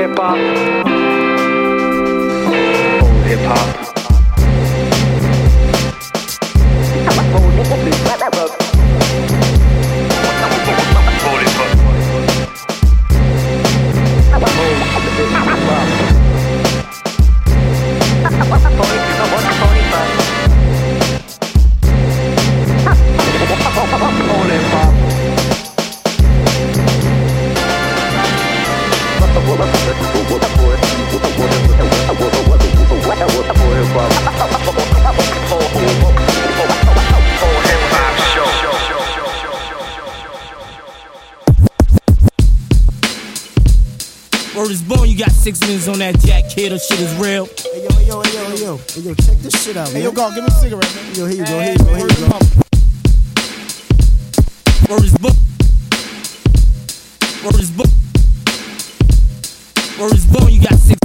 hip hop. Old hip hop. Six minutes on that jack kid, or shit is real. Hey yo, hey yo, hey yo, hey yo, hey yo, check this shit out, man. Hey, yo, go, give me a cigarette, man. Yo, here you go, here you go, here you go. Word is born. Word is born. Word is born, you got six.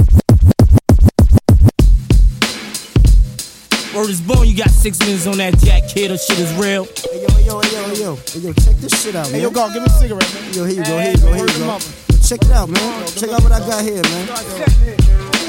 Word is born, you got six minutes on that jack kid, or shit is real. Hey yo, hey yo, hey yo, hey yo, hey yo, check this shit out, man. Hey, yo, go, give me a cigarette, man. Yo, here you go, Hey, here you go, man, here you go. Check it out, man. Check out what I got here, man.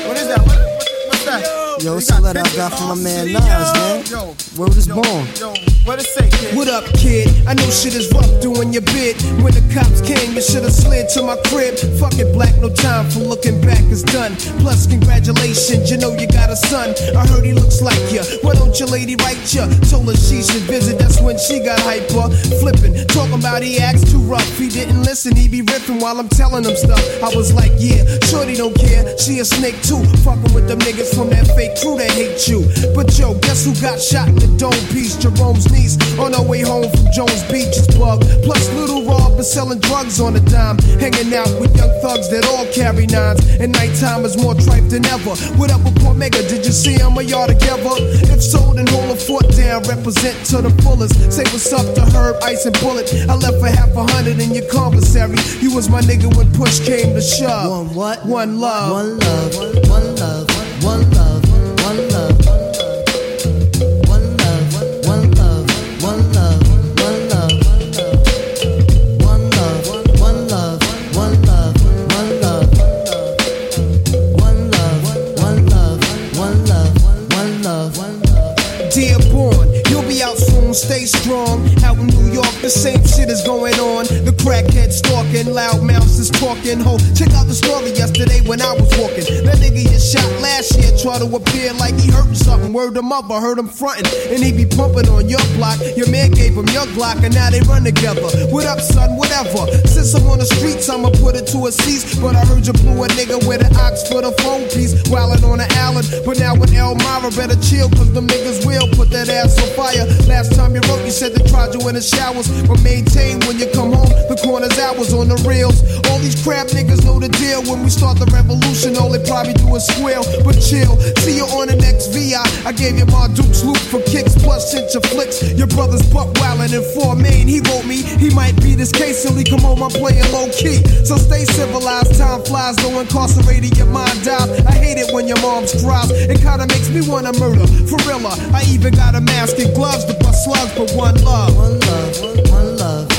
What is that? What, what's that? Yo, You it's a letter I got from my man Nas, man. Yo, Word is born. Yo, what it say, kid? What up, kid? I know shit is rough doing your bid. When the cops came, you should've slid to my crib. Fuck it, black, no time for looking back, it's done. Plus, congratulations, you know you got a son. I heard he looks like ya. Why don't your lady write ya? Told her she should visit, that's when she got hyper. Flipping, talking about he acts too rough. He didn't listen, he be ripping while I'm telling him stuff. I was like, yeah, shorty don't care. She a snake too. Fucking with them niggas from that fake crew they hate you. But yo, guess who got shot in the dome piece? Jerome's niece on her way home from Jones Beach is bug. Plus, little Rob is selling drugs on a dime. Hanging out with young thugs that all carry nines. And nighttime is more tripe than ever. What up with Mega? Did you see him or y'all together? If so, then hold a foot down. Represent to the fullest. Say what's up to Herb, Ice, and Bullet. I left for half a hundred in your commissary. You was my nigga when push came to shove. One what? One love. One love, one love, one love, stay strong. Out in New York, the same shit is going on. The crackhead stalking, loud mouths is talking. Ho, check out the story yesterday when I was walking. That nigga you shot last year try to appear like he hurting something. Word him up, I heard him fronting. And he be pumping on your block. Your man gave him your Glock, and now they run together. What up, son? Whatever. Since I'm on the streets, I'ma put it to a cease. But I heard you blew a nigga with an ox for the phone piece. Wildin' on the island. But now with Elmira, better chill, cause them niggas will put that ass on fire. Last time you wrote, you said they tried you in the showers. But maintain when you come home, the corner's hours on the reels. All these crap niggas know the deal. When we start the revolution, all they probably do is squeal. But chill, see you on the next VI. I gave you my Duke's loop for kicks, plus sent your flicks. Your brother's buck wildin' in four main. He wrote me, he might be this case till he come on I'm playing low key. So stay civilized, time flies, no incarcerated, your mind dies. I hate it when your mom's cries. It kinda makes me wanna murder. For real, uh, I even got a mask and gloves to bust slugs, but one love. One love, one love,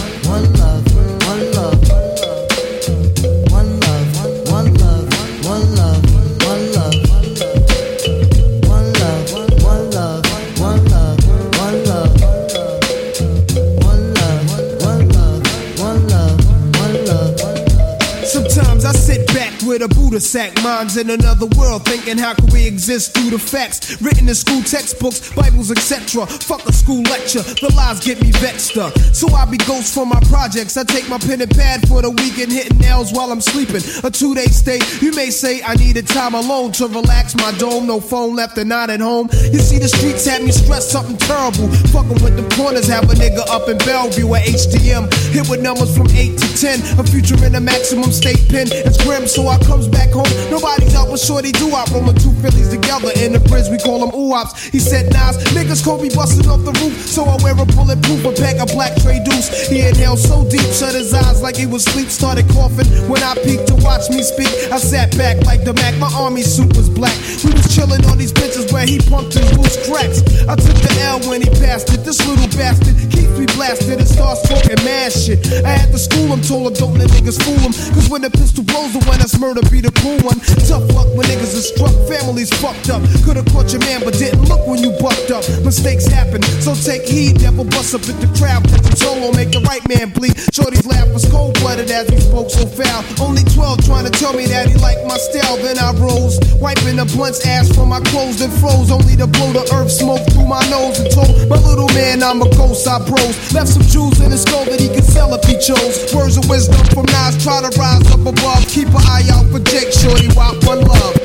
with a Buddha sack, minds in another world, thinking how can we exist through the facts written in school textbooks, Bibles, etc. Fuck a school lecture, the lies get me vexed up. So I be ghost for my projects. I take my pen and pad for the weekend, hitting nails while I'm sleeping. A two day stay, you may say I needed time alone to relax my dome. No phone left and not at home. You see, the streets had me stressed something terrible. Fucking with the corners, have a nigga up in Bellevue at HDM. Hit with numbers from 8 to 10. A future in a maximum state pen. It's grim, so I comes back home. Nobody's out with shorty do I roll two Phillies together in the bridge. We call them oops. He said, Nas, niggas call me busting off the roof. So I wear a bulletproof, a pack of black tray deuce. He inhaled so deep, shut his eyes like he was sleep. Started coughing when I peeked to watch me speak. I sat back like the Mac. My army suit was black. We was chilling on these benches where he pumped his loose cracks. I took the L when he passed it. This little bastard keeps me blasted and starts talking mad shit. I had to school him, told him don't let niggas fool him. Cause when the pistol blows, the one that's murder to be the cool one. Tough luck when niggas are struck, families fucked up. Could've caught your man, but didn't look when you bucked up. Mistakes happen, so take heed. Never bust up at the crowd. Catch him solo, make the right man bleed. Shorty's laugh was cold blooded as he spoke so foul. Only 12 trying to tell me that he liked my style. Then I rose, wiping the blunt's ass from my clothes, then froze. Only to blow the earth smoke through my nose and told my little man I'm a ghost. I bros left some jewels in his skull that he could sell if he chose. Words of wisdom from Nas, try to rise up above. Keep an eye out for Jake Shorty, why one love.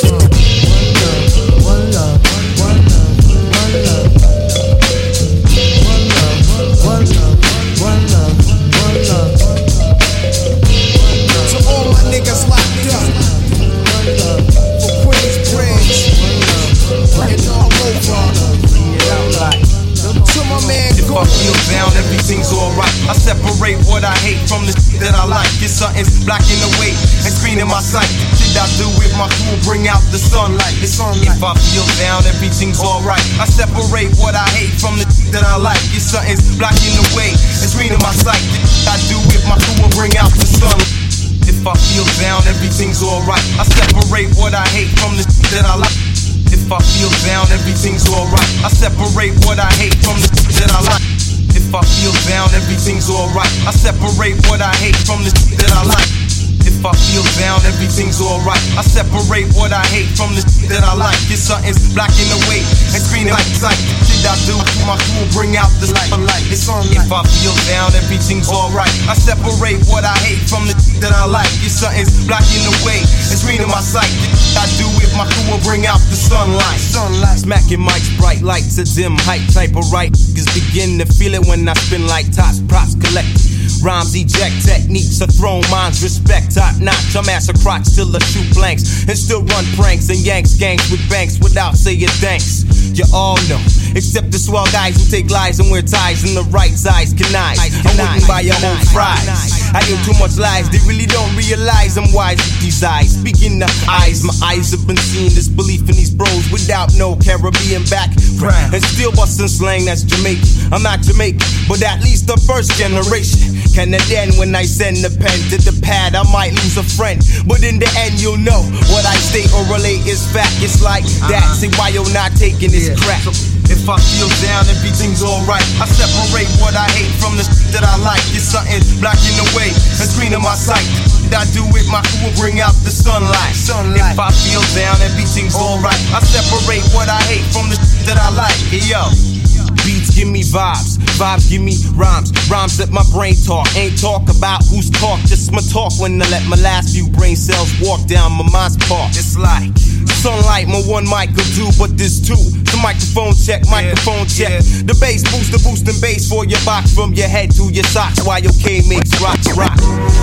One love, one love, one love. One love, one love, one love. To all my niggas locked up for Queensbridge and all over. To my man If I feel everything's alright. I separate what I hate from the shit that I like. If something's blocking the way and screening my sight, shit I do with my crew bring out the sunlight. If I feel down, everything's alright. I separate what I hate from the shit that I like. If something's blocking the way and screening my sight, the shit I do with my crew will bring out the sunlight. If I feel down, everything's alright. I separate what I hate from the shit that I like. If I feel down, everything's alright. I separate what I hate from the shit that I like. If I feel down, everything's alright. I separate what I hate from the shit that I like. If I feel down, everything's alright. I separate what I hate from the shit that I like. If something's blocking the way and screening like sight, shit I do with my crew bring out the light. It's on If I feel down, everything's alright. I separate what I hate from the shit that I like. If something's blocking the way and screening my sight, the shit I do with my crew will bring out the sunlight. Sunlight. Smacking mics, bright lights, a dim height type of right. Cause begin to feel it when I spin like tops, props collect. Rhymes eject techniques are thrown, minds respect top notch. I'm ass a crotch till I shoot blanks and still run pranks and yanks gangs with banks without saying thanks. You all know, except the swell guys who take lies and wear ties and the right size connive. I wouldn't buy your own fries. I hear too much lies, they really don't realize I'm wise with these eyes. Speaking of eyes, my eyes have been seeing this belief in these bros without no Caribbean background. And still busting slang that's Jamaican. I'm not Jamaican, but at least the first generation. Canadian when I send the pen to the pad, I might lose a friend. But in the end, you'll know what I state or relate is fact. It's like that. See why you're not taking this crap. If I feel down, everything's alright. I separate what I hate from the shit that I like. It's something blocking the way and screening my sight. I do with my crew will bring out the sunlight. If I feel down, everything's alright. I separate what I hate from the shit that I like. Hey, yo. Beats give me vibes, vibes give me rhymes, rhymes let my brain talk. Ain't talk about who's talk, just my talk when I let my last few brain cells walk down my mind's park. It's like sunlight, my one mic could do, but this two. The microphone check, microphone check. The bass booster, boosting bass for your box from your head to your socks while your K makes rocks rock.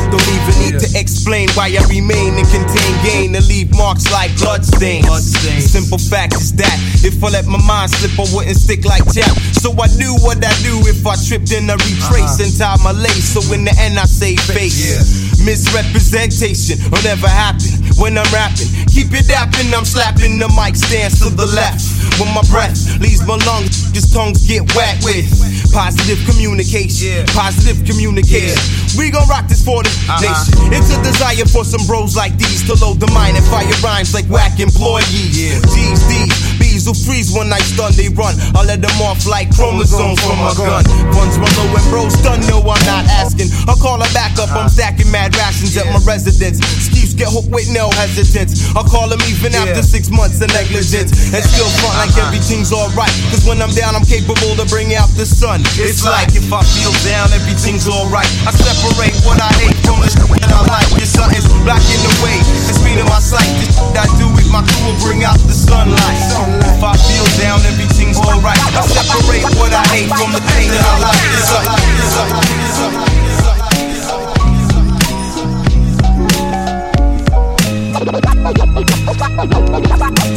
Don't even need to explain why I remain and contain gain and leave marks like bloodstains. The simple fact is that if I let my mind slip, I wouldn't stick like Jeff. So I knew what I do if I tripped in a retrace uh-huh. and tied my lace. So in the end, I say face. Misrepresentation will never happen when I'm rapping. Keep it dapping, I'm slapping the mic stands to the left. When my breath leaves my lungs, just tongues get wet with positive communication. Positive communication. We gon' rock this for the uh-huh. nation. It's a desire for some bros like these to load the mind and fire rhymes like whack employees. G's, D's, B's will freeze when I stun, they run. I let them off like chromosomes from my gun. Funds run low and bros done, no, I'm not asking. I'll call her back up, I'm stacking mad rations at my residence. Steve's get hooked with no hesitance. I'll call them even after six months of negligence. And still front like uh-huh. everything's alright. Cause when I'm down, I'm capable to bring out the sun. It's like if I feel down, everything's alright. I separate what I hate from the shit that I like. If something's blocking the way, it's speeding my sight. The shit I do my crew will bring out the sunlight. If I feel down, everything's alright. I separate what I hate from the thing that I like. It's up, it's up, it's up.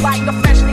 Like a freshly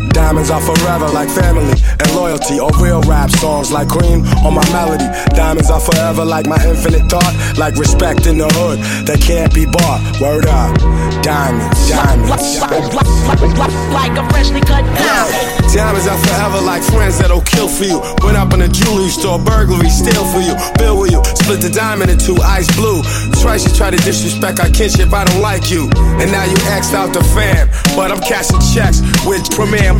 Diamonds are forever like family and loyalty or real rap songs like cream on my melody. Diamonds are forever like my infinite thought, like respect in the hood that can't be bought. Word up, diamonds, diamonds, diamonds. Like a freshly cut diamond. Diamonds are forever like friends that'll kill for you. Went up in a jewelry store, burglary, steal for you. Bill with you, split the diamond in two, ice blue. Twice you try to disrespect our kinship, I don't like you. And now you axed out the fam. But I'm cashing checks with Premier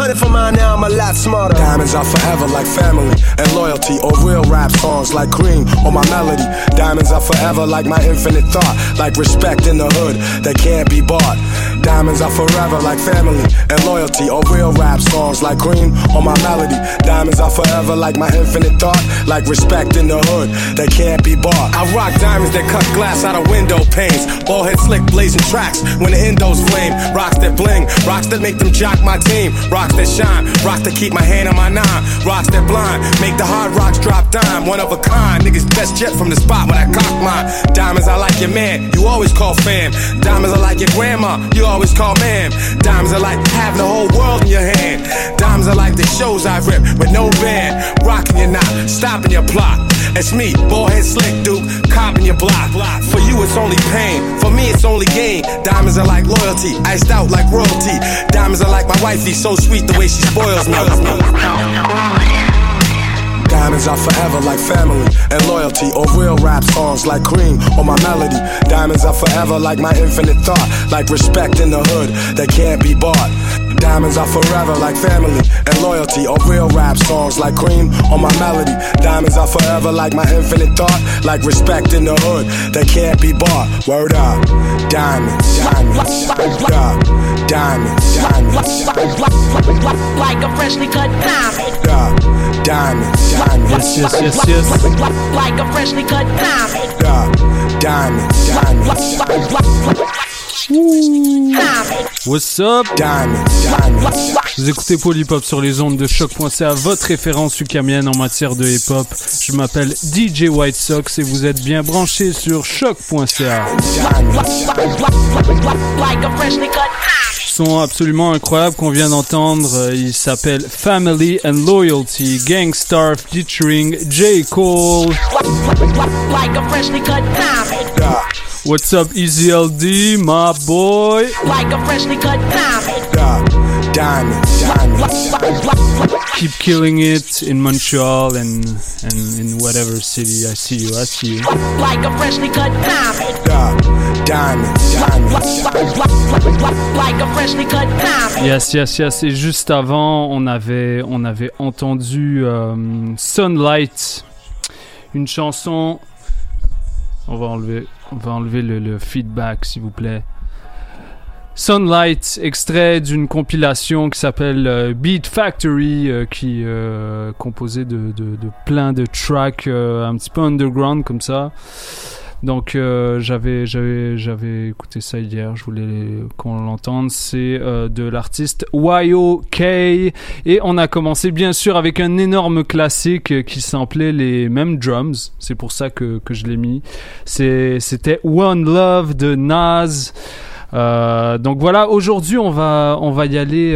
hundred for mine, now I'm a lot smarter. Diamonds are forever like family and loyalty or real rap songs like cream on my melody. Diamonds are forever like my infinite thought, like respect in the hood that can't be bought. Diamonds are forever like family and loyalty or real rap songs like cream on my melody. Diamonds are forever like my infinite thought, like respect in the hood that can't be bought. I rock diamonds that cut glass out of window panes. Ball head slick blazing tracks when the endos flame. Rocks that bling, rocks that make them jock my team. Rocks that shine, rocks that keep my hand on my nine. Rocks that blind, make the hard rocks drop dime. One of a kind, niggas best jet from the spot when I cock mine. Diamonds, I like your man, you always call fam. Diamonds, I like your grandma, you always call ma'am. Diamonds, are like having the whole world in your hand. Diamonds, are like the shows I rip with no band. Rocking your knot, stopping your plot. It's me, head slick duke, copping your block. For you, it's only pain. For me, it's only gain. Diamonds are like loyalty, iced out like royalty. Diamonds are like my wifey, so sweet the way she spoils me. Diamonds are forever like family and loyalty or real rap songs like cream on my melody. Diamonds are forever like my infinite thought, like respect in the hood that can't be bought. Diamonds are forever like family and loyalty or real rap songs like cream on my melody. Diamonds are forever like my infinite thought, like respect in the hood that can't be bought. Word up, diamonds, diamonds, word up, diamonds, diamonds, Like a freshly cut diamond. word up, diamonds, diamonds, Yes, yes, yes, yes. Like a freshly cut diamond. word up, diamonds, diamonds, What's up? diamonds, diamonds. Vous écoutez Polypop sur les ondes de choc.ca, votre référence ukamienne en matière de hip-hop. Je m'appelle DJ White Sox et vous êtes bien branchés sur choc.ca. Son absolument incroyable qu'on vient d'entendre, il s'appelle Family and Loyalty, Gangstar featuring J. Cole. What's up, Easy LD, my boy? Like a freshly cut diamond. Yeah, diamonds, diamonds. Keep killing it in Montreal and and in whatever city I see you. I see you. Like a freshly cut diamond. Yeah, diamonds, diamonds. Like a freshly cut diamond. Yes, yes, yes. Et juste avant, on avait, on avait entendu euh, Sunlight, une chanson. On va enlever, on va enlever le, le feedback, s'il vous plaît. Sunlight, extrait d'une compilation qui s'appelle euh, Beat Factory, euh, qui euh, composé de, de, de plein de tracks euh, un petit peu underground comme ça. Donc euh, j'avais j'avais j'avais écouté ça hier, je voulais qu'on l'entende. C'est euh, de l'artiste YOK et on a commencé bien sûr avec un énorme classique qui samplait les mêmes drums. C'est pour ça que que je l'ai mis. C'était One Love de Nas. Euh, donc voilà, aujourd'hui on va on va y aller.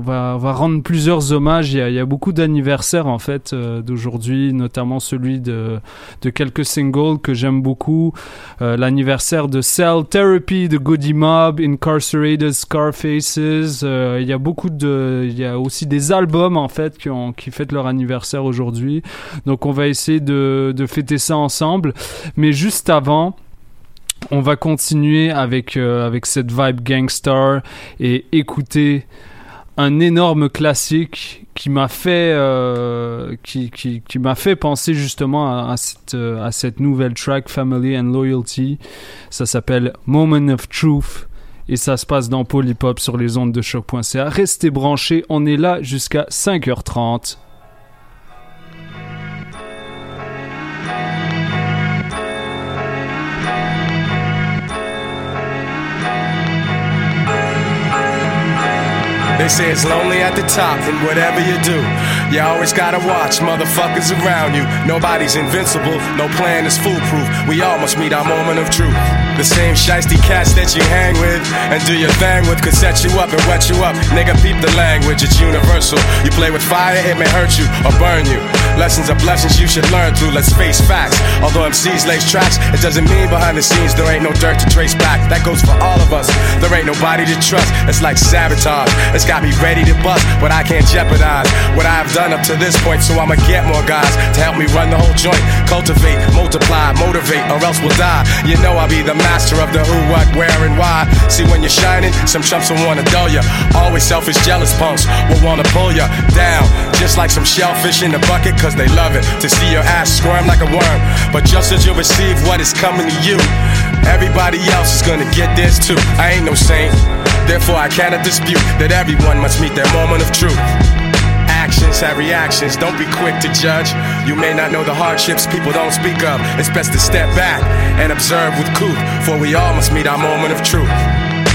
On va, va rendre plusieurs hommages. Il y a, beaucoup d'anniversaires en fait euh, d'aujourd'hui, notamment celui de, de quelques singles que j'aime beaucoup. Euh, L'anniversaire de Cell Therapy, de Goody Mob, Incarcerated Scarfaces. Euh, il y a beaucoup de, il y a aussi des albums en fait qui ont qui fêtent leur anniversaire aujourd'hui. Donc on va essayer de, fêter ça ensemble. Mais juste avant. On va continuer avec, avec cette vibe gangstar et écouter un énorme classique qui m'a fait euh, qui, qui, m'a fait penser justement à, à cette euh, à cette nouvelle track Family and Loyalty. Ça s'appelle Moment of Truth et ça se passe dans Polypop sur les ondes de choc.ca restez branchés on est là jusqu'à 5h30 They say it's lonely at the top, and whatever you do, you always gotta watch motherfuckers around you. Nobody's invincible, no plan is foolproof. We all must meet our moment of truth. The same shiesty cats that you hang with and do your thing with could set you up and wet you up. Nigga, peep the language, it's universal. You play with fire, it may hurt you or burn you. Lessons are blessings you should learn through. Let's face facts. Although MCs lace tracks, it doesn't mean behind the scenes there ain't no dirt to trace back. That goes for all of us. There ain't nobody to trust. It's like sabotage. It's got me ready to bust, but I can't jeopardize what I've done up to this point. So I'ma get more guys to help me run the whole joint. Cultivate, multiply, motivate, or else we'll die. You know I'll be the master of the who, what, where, and why. See when you're shining, some chumps will wanna dull ya. Always selfish, jealous punks will wanna pull ya down, just like some shellfish in the bucket, cause they love it to see your ass squirm like a worm. But just as you receive what is coming to you, everybody else is gonna get this too. I ain't no saint, therefore I cannot dispute that everyone must meet their moment of truth. Actions have reactions, don't be quick to judge. You may not know the hardships people don't speak of. It's best to step back and observe with cool, for we all must meet our moment of truth.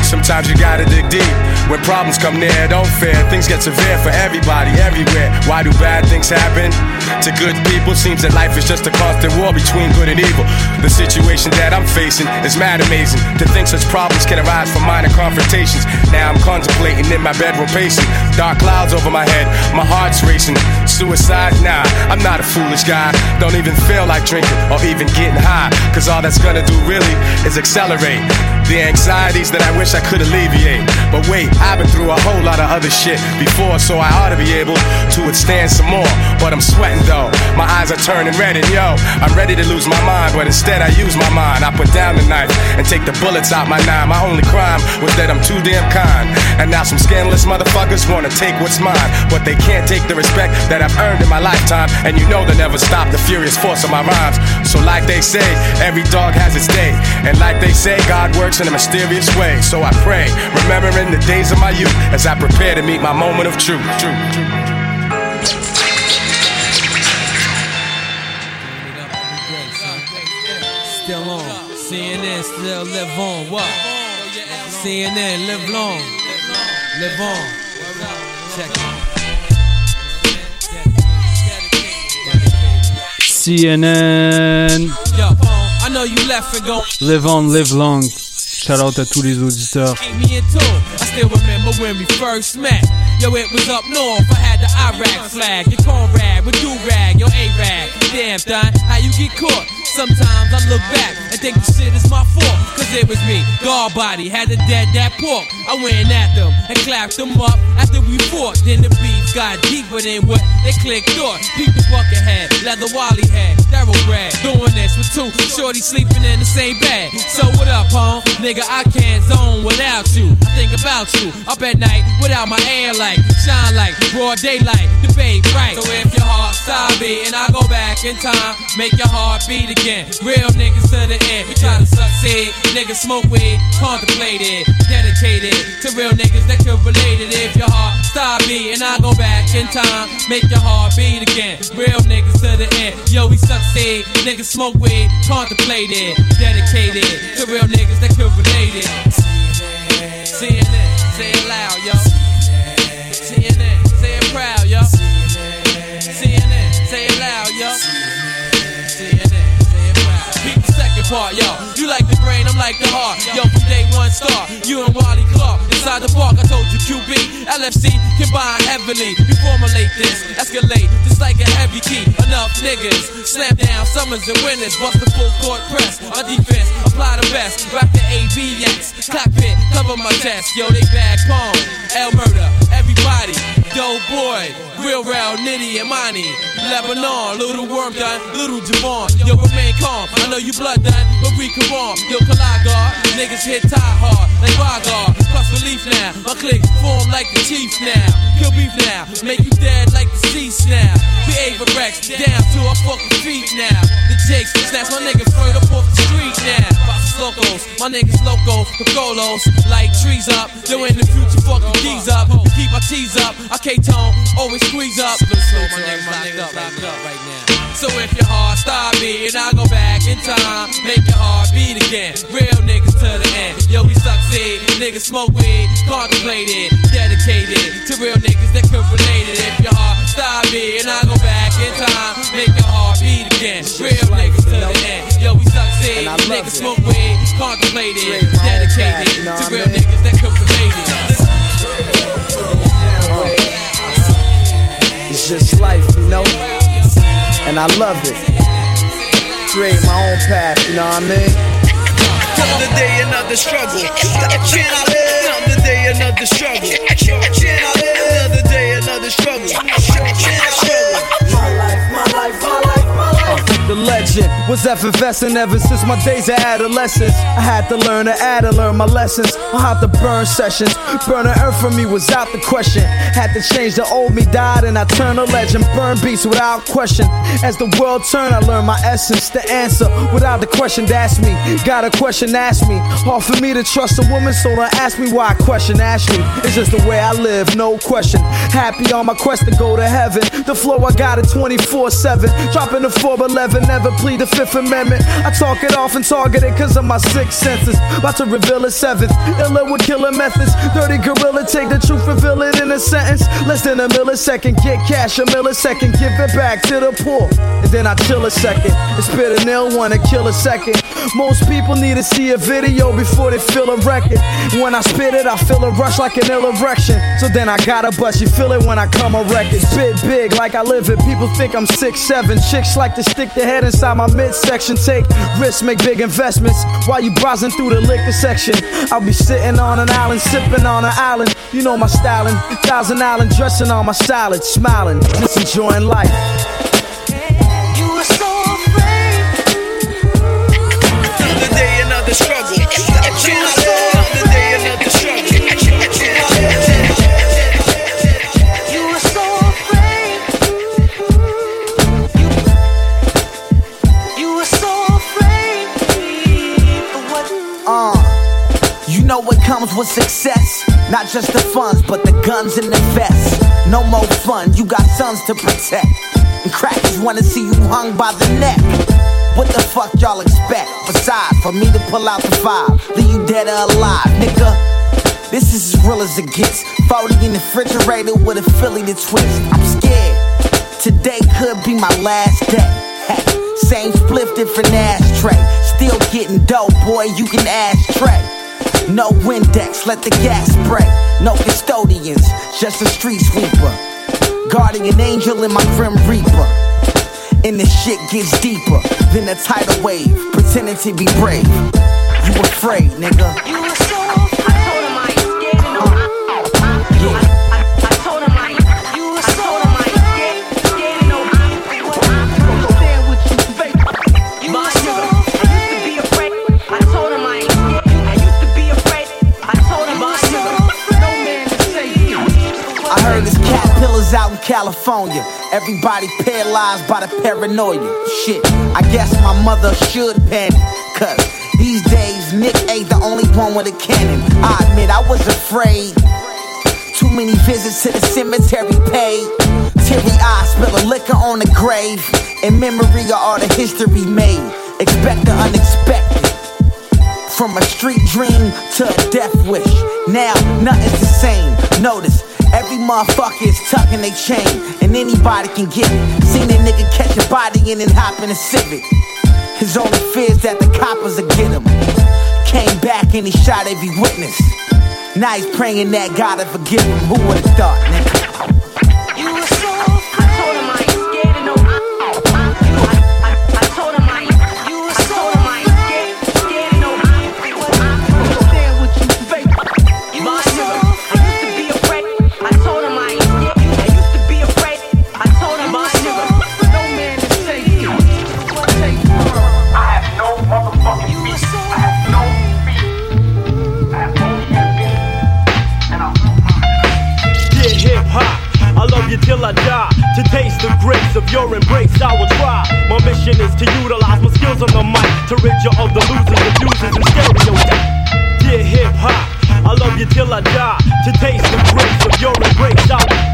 Sometimes you gotta dig deep. When problems come near, don't fear. Things get severe for everybody, everywhere. Why do bad things happen to good people? Seems that life is just a constant war between good and evil. The situation that I'm facing is mad amazing. To think such problems can arise from minor confrontations. Now I'm contemplating in my bedroom pacing. Dark clouds over my head, my heart's racing. Suicide? Nah, I'm not a foolish guy. Don't even feel like drinking or even getting high. Cause all that's gonna do really is accelerate the anxieties that I wish I could alleviate. But wait, I've been through a whole lot of other shit before, so I ought to be able to withstand some more. But I'm sweating though, my eyes are turning red, and yo, I'm ready to lose my mind, but instead I use my mind. I put down the knife and take the bullets out my nine. My only crime was that I'm too damn kind. And now some scandalous motherfuckers wanna take what's mine, but they can't take the respect that I've earned in my lifetime. And you know they never stop the furious force of my rhymes. So like they say, every dog has its day, and like they say, God works in a mysterious way. So I pray, remembering the days of my youth as I prepare to meet my moment of truth. truth, truth. Still on. CNN still live on. What? CNN live long. Live on. Check CNN Yo, I know you left and go. Live on, live long Shout out à tous les auditeurs Keep me in tune. I still remember when we first met. Yo, it was up north. I had the Iraq flag. Your comrade with do rag. Your A rag. damn thing. How you get caught? Sometimes I look back and think the shit is my fault. Cause it was me, guard body, had to dead that pork. I went at them and clapped them up after we fought. Then the beef got deeper than what they clicked on. Peep the bucket head, leather wally head, thoroughbred. Doing this with two shorty sleeping in the same bed. So what up, home? Nigga, I can't zone without you. I think about you up at night without my air light. Shine like broad daylight, the babe right. So if your heart stop beating, I go back in time, make your heart beat again. Real niggas to the end, we try to succeed. Niggas smoke weed, contemplated, dedicated to real niggas that could relate it. If your heart stop beating, I go back in time, make your heart beat again. Real niggas to the end, yo, we succeed. Niggas smoke weed, contemplated, dedicated to real niggas that could relate it. CNN, say it loud, yo. CNN, say it proud, yo. CNN, say it loud, yo. CNN, say it proud. Peep the second part, yo. You like the brain, I'm like the heart. Yo, from day one star, you and Wally Clark. Inside the park, I told you QB, LFC combine heavily. You formulate this, escalate, just like a heavy key. Enough niggas, slam down summers and winners. Bust the full court press. On defense, apply the best. Rock the ABX, cockpit, cover my chest. Yo, they bag pong, L murder, everybody. Dope boy, real real Nitty and Money. Lebanon, little worm done, little Javon. Yo, remain calm. I know you blood done, but we come on. Yo, Kalagar, niggas hit tie hard, like Vagar. Plus relief now, my click form like the Chiefs now. Kill beef now, make you dead like the Cease now. Ava Rex, down to our fucking feet now. The Jakes, snatch my niggas straight up off the street now. Locos, my niggas loco, the golos, like trees up. Yo, in the future, fuck the D's up. Keep our T's up, our K-tone always squeeze up. Slow, slow, my niggas locked up, locked up right now. So if your heart stop beating, I go back in time, make your heart beat again. Real niggas to the end. Yo, we succeed. Niggas smoke weed, contemplated, dedicated to real niggas that could relate it. If your heart stop beating, I go back in time, make your heart beat again. Real niggas to the end. Yo, we succeed. Niggas smoke weed, contemplated, dedicated to real niggas that could relate it. It's just life, you know? And I love it. Create my own path, you know what I mean? Another day, another struggle. Another day, another struggle. Another day, another struggle. Legend was effervescent ever since my days of adolescence. I had to learn to add to learn my lessons on how to burn sessions. Burning earth for me was out the question. Had to change the old me died and I turned a legend. Burn beats without question. As the world turned, I learned my essence. The answer without the question to ask me. Got a question, ask me. For me to trust a woman, so don't ask me why I question Ashley. It's just the way I live, no question. Happy on my quest to go to heaven. The flow I got it 24 7. Dropping the 411, never plead the Fifth Amendment. I talk it off and target it cause of my sixth senses. About to reveal a seventh. Illa with killer methods. Dirty gorilla, take the truth, reveal it in a sentence. Less than a millisecond, get cash a millisecond, give it back to the poor. And then I chill a second and spit a nil one and kill a second. Most people need to see a video before they feel a record. When I spit it, I feel a rush like an ill erection. So then I gotta bust, you feel it when I come a record. Spit big like I live it. People think I'm six seven. Chicks like to stick their head inside my midsection. Take risks, make big investments while you browsing through the liquor section. I'll be sitting on an island, sipping on an island. You know my styling. Thousand Island, dressing on my salad, smiling, just enjoying life. You were so afraid. Another day, another struggle. Another day, with success? Not just the funds, but the guns and the vests. No more fun, you got sons to protect. And crackers wanna see you hung by the neck. What the fuck y'all expect? Besides, for me to pull out the five, leave you dead or alive, nigga. This is as real as it gets. 40 in the refrigerator with a Philly to twist. I'm scared. Today could be my last day. Hey, same spliff, different ashtray. Still getting dope, boy, you can ashtray. No Windex, let the gas break. No custodians, just a street sweeper. Guardian angel in my grim reaper. And the shit gets deeper than a tidal wave. Pretending to be brave. You afraid, nigga. Caterpillars out in California. Everybody paralyzed by the paranoia. Shit, I guess my mother should panic. Cause these days, Nick ain't the only one with a cannon. I admit I was afraid. Too many visits to the cemetery paid. Teary eyes spill a liquor on the grave. In memory of all the history made. Expect the unexpected. From a street dream to a death wish. Now, nothing's the same. Notice, every motherfucker is tucking their chain. And anybody can get it. Seen a nigga catch a body and then hop in a Civic. His only fear is that the coppers will get him. Came back and he shot every witness. Now he's praying that God will forgive him. Who would've thought, nigga? To utilize my skills on the mic to rid you of the losers, abusers, and stereotypes. Yeah, hip hop. I love you till I die. To taste the grace of your embrace, I will.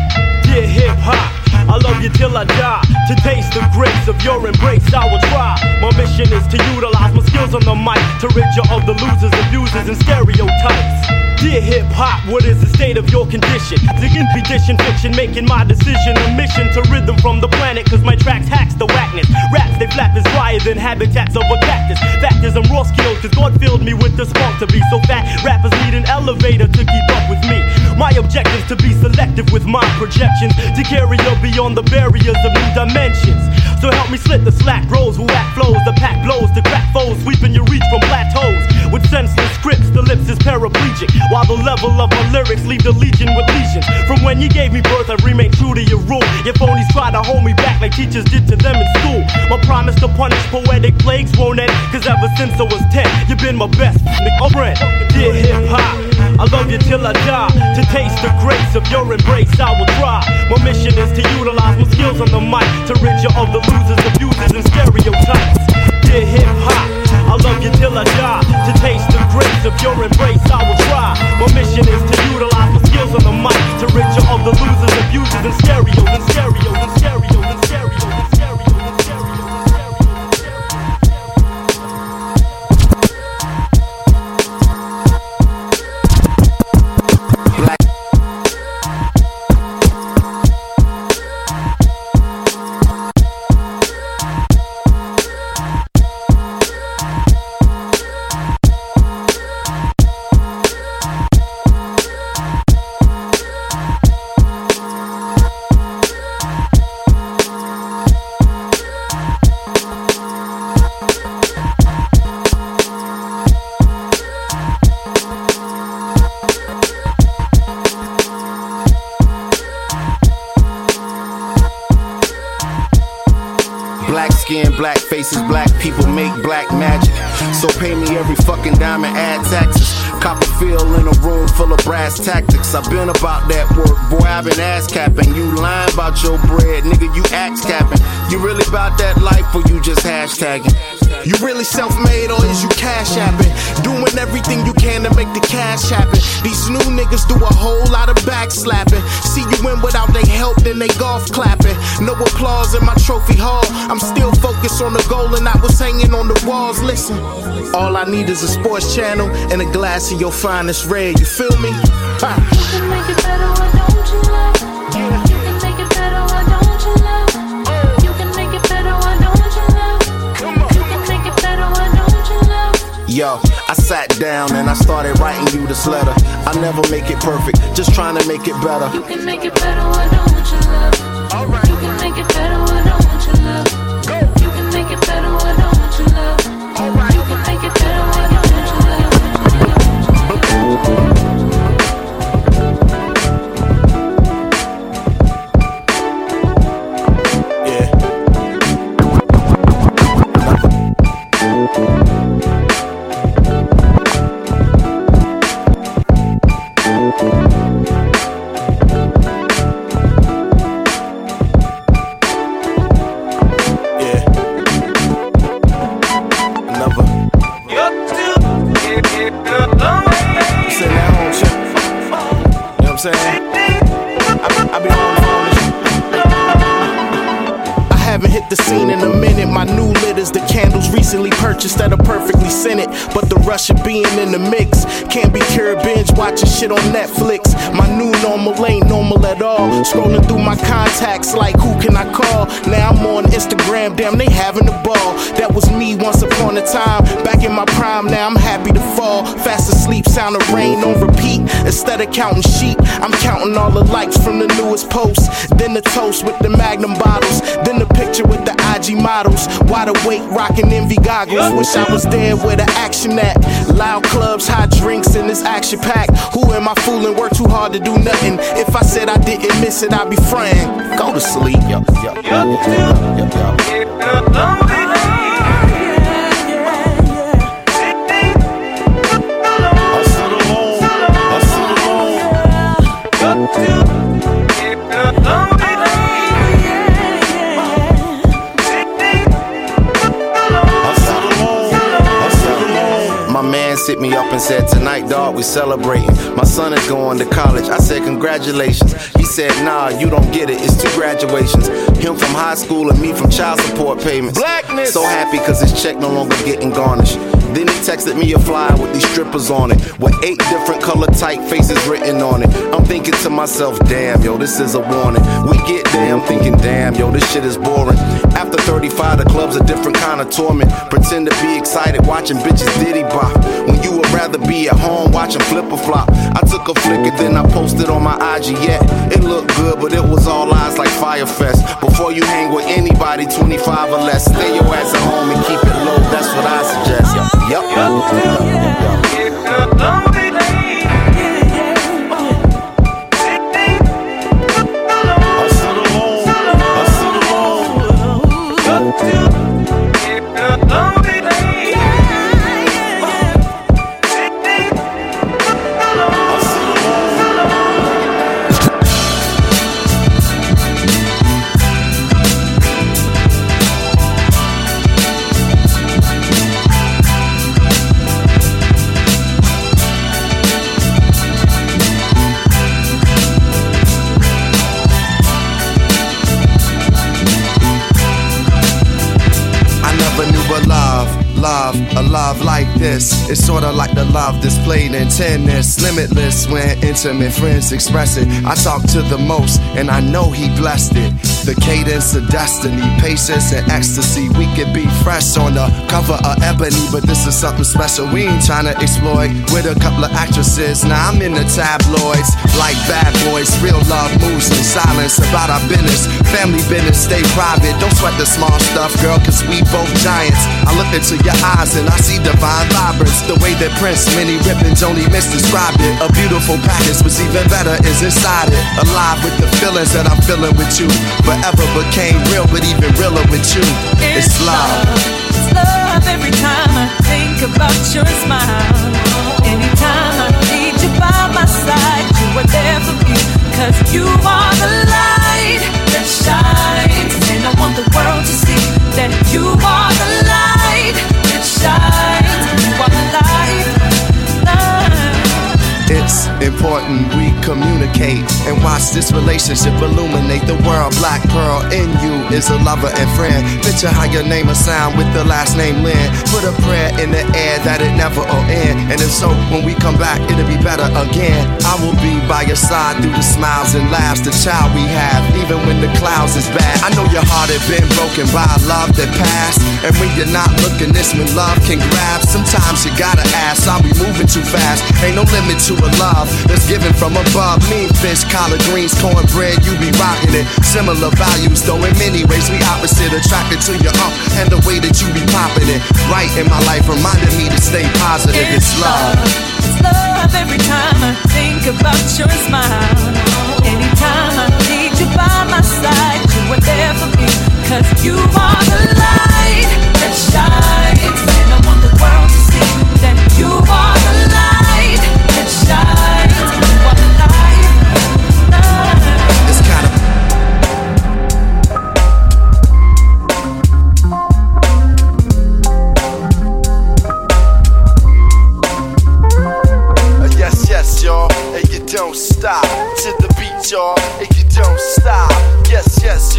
Yeah, hip hop. I love you till I die. To taste the grace of your embrace, I will try. My mission is to utilize my skills on the mic to rid you of the losers, abusers, and stereotypes. Dear hip hop, what is the state of your condition? Digging petition fiction, making my decision a mission to rhythm from the planet, cause my tracks hacks the whackness. Raps, they flap is drier than habitats of a cactus. Fact is, I'm raw skilled, cause God filled me with the spark to be so fat. Rappers need an elevator to keep up with me. My objective's to be selective with my projections, to carry you beyond the barriers of new dimensions. So help me slit the slack bros who act flows, the pack blows, the crack foes, sweeping your reach from plateaus. With senseless scripts, the lips is paraplegic, while the level of my lyrics leave the legion with legions. From when you gave me birth, I've remained true to your rule. Your phonies try to hold me back like teachers did to them in school. My promise to punish poetic plagues won't end, cause ever since I was 10, you've been my best friend. Dear hip hop, I love you till I die. To taste the grace of your embrace, I will try. My mission is to utilize my skills on the mic to rid you of the losers, abusers, and stereotypes. Dear hip hop, I love you till I die. To taste the grace of your embrace, I will try. My mission is to utilize my skills on the mic to you of the losers, abusers, and stereos, and stereos, and stereos, and stereos, capping. You lying about your bread, nigga. You axe capping. You really about that life or you just hashtagging? You really self made or is you cash apping? Doing everything you can to make the cash happen. These new niggas do a whole lot of backslapping. See you win without they help, then they golf clapping. No applause in my trophy hall. I'm still focused on the goal and I was hanging on the walls. Listen, all I need is a sports channel and a glass of your finest red. You feel me? Ha. Yo, I sat down and I started writing you this letter. I never make it perfect, just trying to make it better. You can make it better, why don't you love? The mix can't be cured. Binge watching shit on Netflix. My new normal ain't normal at all. Scrolling through my contacts like who can I call? Now I'm on Instagram, damn, they having a ball. That was me once upon a time. Back in my prime, now I'm happy to fall. Fast asleep, sound of rain on repeat. Instead of counting sheep, I'm counting all the likes from the newest posts. Then the toast with the magnum bottles. Then the picture with the IG models. Wide awake, rocking envy goggles. Wish I was there where the action at. Loud clubs, hot drinks, and this action pack. Who am I fooling? Work too hard to do nothing. If I said I didn't miss it, I'd be frying. Go to sleep, yo, yo, yo, yo, yo. My man hit me up and said, Tonight, dog, we celebrating. My son is going to college. I said, Congratulations. He said, Nah, you don't get it. It's two graduations. Him from high school and me from child support payments. Blackness. So happy because his check no longer getting garnished. Then he texted me a flyer with these strippers on it, with eight different color typefaces written on it. I'm thinking to myself, damn, yo, this is a warning. We get there, I'm thinking, damn, yo, this shit is boring. After 35, the club's a different kind of torment. Pretend to be excited watching bitches diddy bop. When you would rather be at home watching flip or flop. I took a flick and then I posted on my IG. Yeah, it looked good, but it was all eyes like Firefest. Before you hang with anybody 25 or less, stay your ass at home and keep it low. That's what I suggest. Yup. I It's sorta like the love displayed in tennis. Limitless when intimate friends express it. I talk to the most, and I know he blessed it. The cadence of destiny, patience and ecstasy. We could be fresh on the cover of Ebony, but this is something special. We ain't trying to exploit with a couple of actresses. Now I'm in the tabloids, like bad boys. Real love moves in silence about our business. Family business, stay private. Don't sweat the small stuff, girl, cause we both giants. I look into your eyes and I see divine vibrance. The way that Prince, many ribbons only misdescribed it. A beautiful package, what's even better is inside it. Alive with the feelings that I'm feeling with you. Forever became real, but even realer with you. It's love. It's love every time I think about your smile. Anytime I need you by my side, you are there for me. Cause you are the light that shines. And I want the world to see that you are the light that shines. Important we communicate and watch this relationship illuminate the world. Black Pearl in you is a lover and friend. Picture how your name will sound with the last name Lynn. Put a prayer in the air that it never will end. And if so, when we come back, it'll be better again. I will be by your side through the smiles and laughs, the child we have, even when the clouds is bad. I know your heart had been broken by love that passed. And when you're not looking, this when love can grab. Sometimes you gotta ask, are we moving too fast? Ain't no limit to a love that's given from above. Mean fish, collard greens, cornbread, you be rocking it. Similar values, though in many ways we opposite. Attracted to your ump and the way that you be popping it. Right in my life, reminded me to stay positive. It's love. It's love every time I think about your smile. Anytime I need you by my side, you are there for me. Cause you are the light that shines.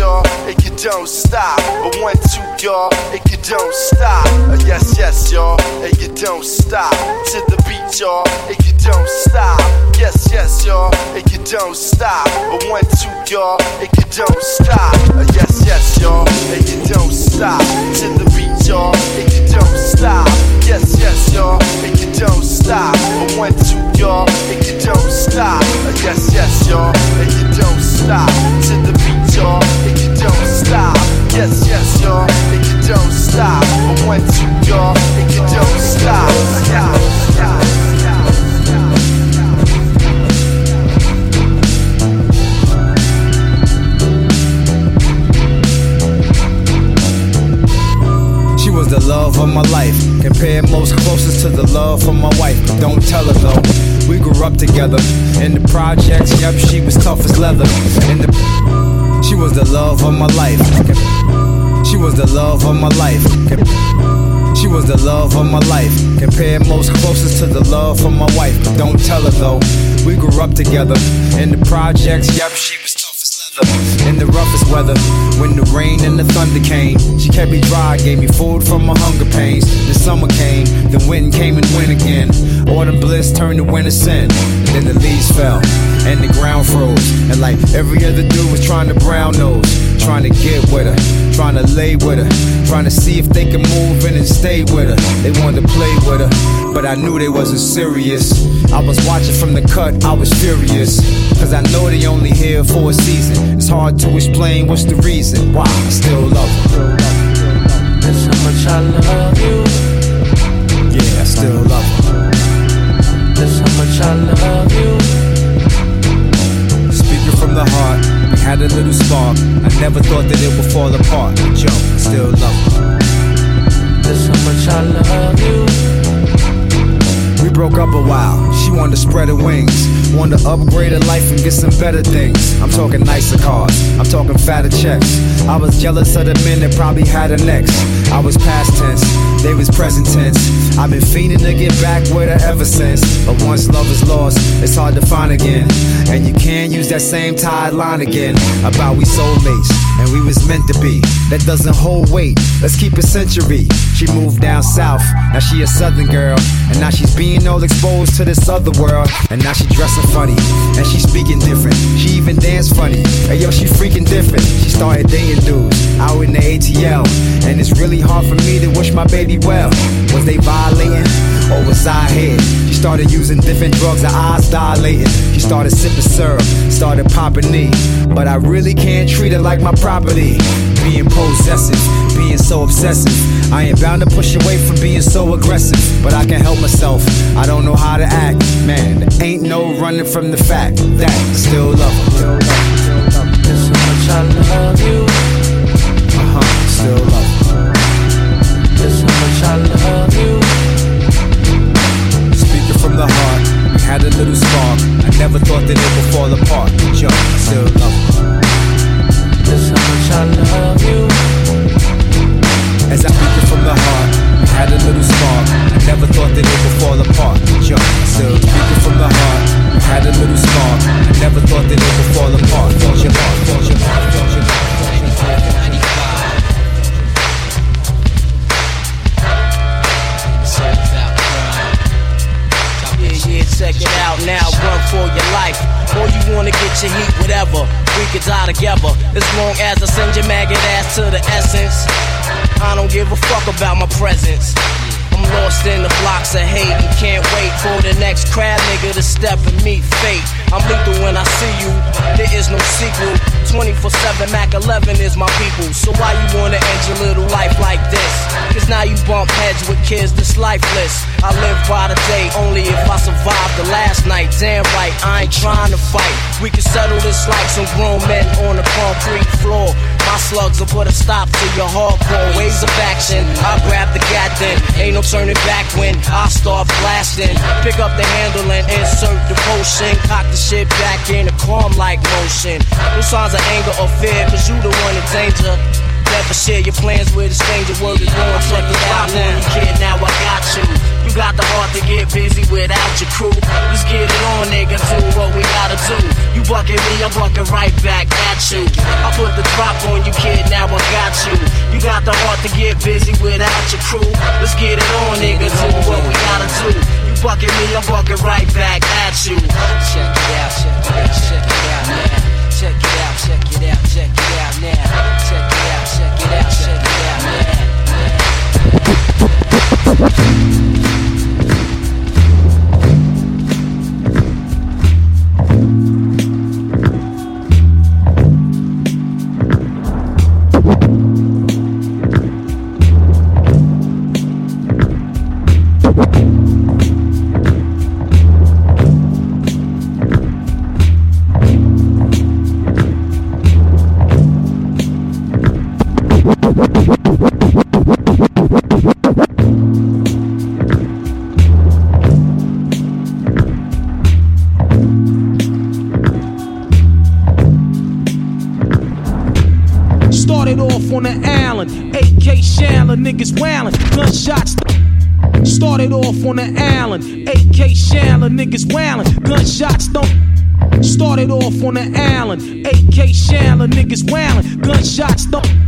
Y'all, and you don't stop. A one, two, y'all, and you don't stop. Uh, yes, yes, y'all, and you don't stop. To the beat, y'all, and you don't stop. Yes, yes, y'all, and you don't stop. A one, two, y'all, and you don't stop. Uh, yes, yes, y'all, and you don't stop. To the beat, y'all, and you don't stop. Yes, yes, y'all, and you don't stop. A one, two, y'all, and you don't stop. Uh, yes, yes, y'all, and you don't stop. To the beat, y'all, and you don't stop. Yes, yes, y'all, and you don't stop. A one, two, y'all, and you don't stop. Yeah, of my life. Compared most closest to the love for my wife. Don't tell her though. We grew up together in the projects. Yep, she was tough as leather. In the she was the love of my life. She was the love of my life. She was the love of my life. Compared most closest to the love for my wife. Don't tell her though. We grew up together in the projects. Yep, she was. In the roughest weather, when the rain and the thunder came, she kept me dry, gave me food from my hunger pains. The summer came, the wind came and went again. Autumn bliss turned to winter sin, and then the leaves fell and the ground froze. And like every other dude was trying to brown nose, trying to get with her, trying to lay with her, trying to see if they can move in and stay with her. They wanted to play with her, but I knew they wasn't serious. I was watching from the cut, I was furious. Cause I know they only here for a season. It's hard to explain what's the reason why I still love her. That's how much I love you. Yeah, I still love her. That's how much I love you. Speaking from the heart, had a little spark. I never thought that it would fall apart. But yo, I still love her. That's how much I love you. We broke up a while. She wanted to spread her wings. Wanted to upgrade her life and get some better things. I'm talking nicer cars. I'm talking fatter checks. I was jealous of the men that probably had her next. I was past tense. They was present tense. I've been fiending to get back with her ever since. But once love is lost, it's hard to find again. And you can't use that same tied line again. About we soulmates and we was meant to be. That doesn't hold weight. Let's keep it century. She moved down south. Now she a southern girl. And now she's being all exposed to this other world. And now she dressing funny. And she speaking different. She even dance funny. Hey yo, she freaking different. She started dating dudes out in the ATL. And it's really hard for me to wish my baby well. Was they violating? Or was I here? She started using different drugs, her eyes dilating. She started sipping syrup, started popping knee. But I really can't treat her like my property. Being possessive, being so obsessive. I ain't bound to push away from being so aggressive. But I can't help myself, I don't know how to act. Man, ain't no running from the fact that I still love her. How much I love you. Uh huh, still love her. How much I love you. Speaking from the heart, had a little spark. I never thought that it would fall apart. But yo, still love her. How much I love you. As I speak it from the heart, had a little spark. Never thought that it would fall apart. Yo, I still speaking from the heart, had a little spark. Never thought that it would fall apart. Fall your heart, fall your heart, fall your heart, check it out now, run for your life. Or you wanna get your heat, whatever. We could die together. As long as I send your maggot ass to the essence. I don't give a fuck about my presence. I'm lost in the blocks of hate and can't wait for the next crab nigga to step and meet fate. I'm lethal when I see you, there is no sequel. 24 7 Mac 11 is my people. So why you wanna end your little life like this? Cause now you bump heads with kids that's lifeless. I live by the day only if I survive the last night. Damn right, I ain't trying to fight. We can settle this like some grown men on the concrete floor. My slugs will put a stop to your hardcore ways of action. I grab the gat then, ain't no turning back when I start blasting. Pick up the handle and insert the potion. Cock the shit back in a calm like motion. No signs of anger or fear, cause you the one in danger. Never share your plans with a stranger. Word is born, check it out now. Kid, now I got you. You got the heart to get busy without your crew. Let's get it on, nigga. Do what we gotta do. You bucking me, I'm bucking right back at you. I put the drop on you, kid. Now I got you. You got the heart to get busy without your crew. Let's get it on, nigga. Do what we gotta do. You bucking me, I'm bucking right back at you. Check it out, check it out, check it out now. Check it out, check it out, check it out now. Check it out, check it out, check it out now. Niggas wailing, gunshots. Started off on the Allen, AK Shandler, niggas wailing, gunshots don't. Started off on the Allen, AK Shandler, niggas wailing, gunshots don't.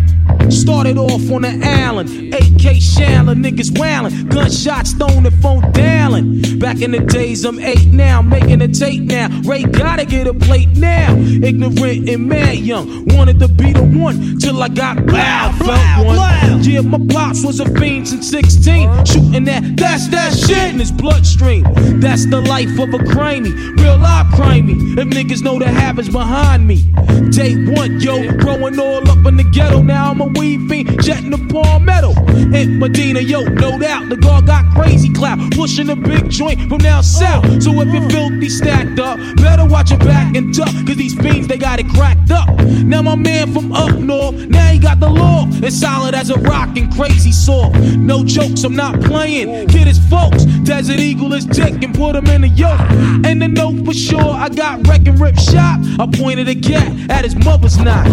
Started off on the Allen, AK Shandler, niggas wailing, gunshots thrown and phone dialing. Back in the days, I'm eight now, making a tape now. Ray gotta get a plate now. Ignorant and mad young, wanted to be the one till I got loud. Felt one. Yeah, my pops was a fiend since 16, shooting that. That's that shit in his bloodstream. That's the life of a crimey, real life crimey. If niggas know the habits behind me. Day one, yo, growing all up in the ghetto. Now I'm a weed fiend, jetting the palmetto. In Medina, yo, no doubt the guard got crazy clout, pushing a big joint from down south. So if you're filthy stacked up, better watch your back and duck, cause these fiends they got it cracked up. Now my man from up north, now he got the law. It's solid as a rock and crazy saw. No jokes, I'm not playing. Kid is folks, Desert Eagle is dick and put him in the yoke. And the note for sure, I got wreck and rip shot. I pointed a gat at his mother's knot.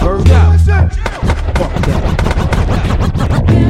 Bird out. Fuck that.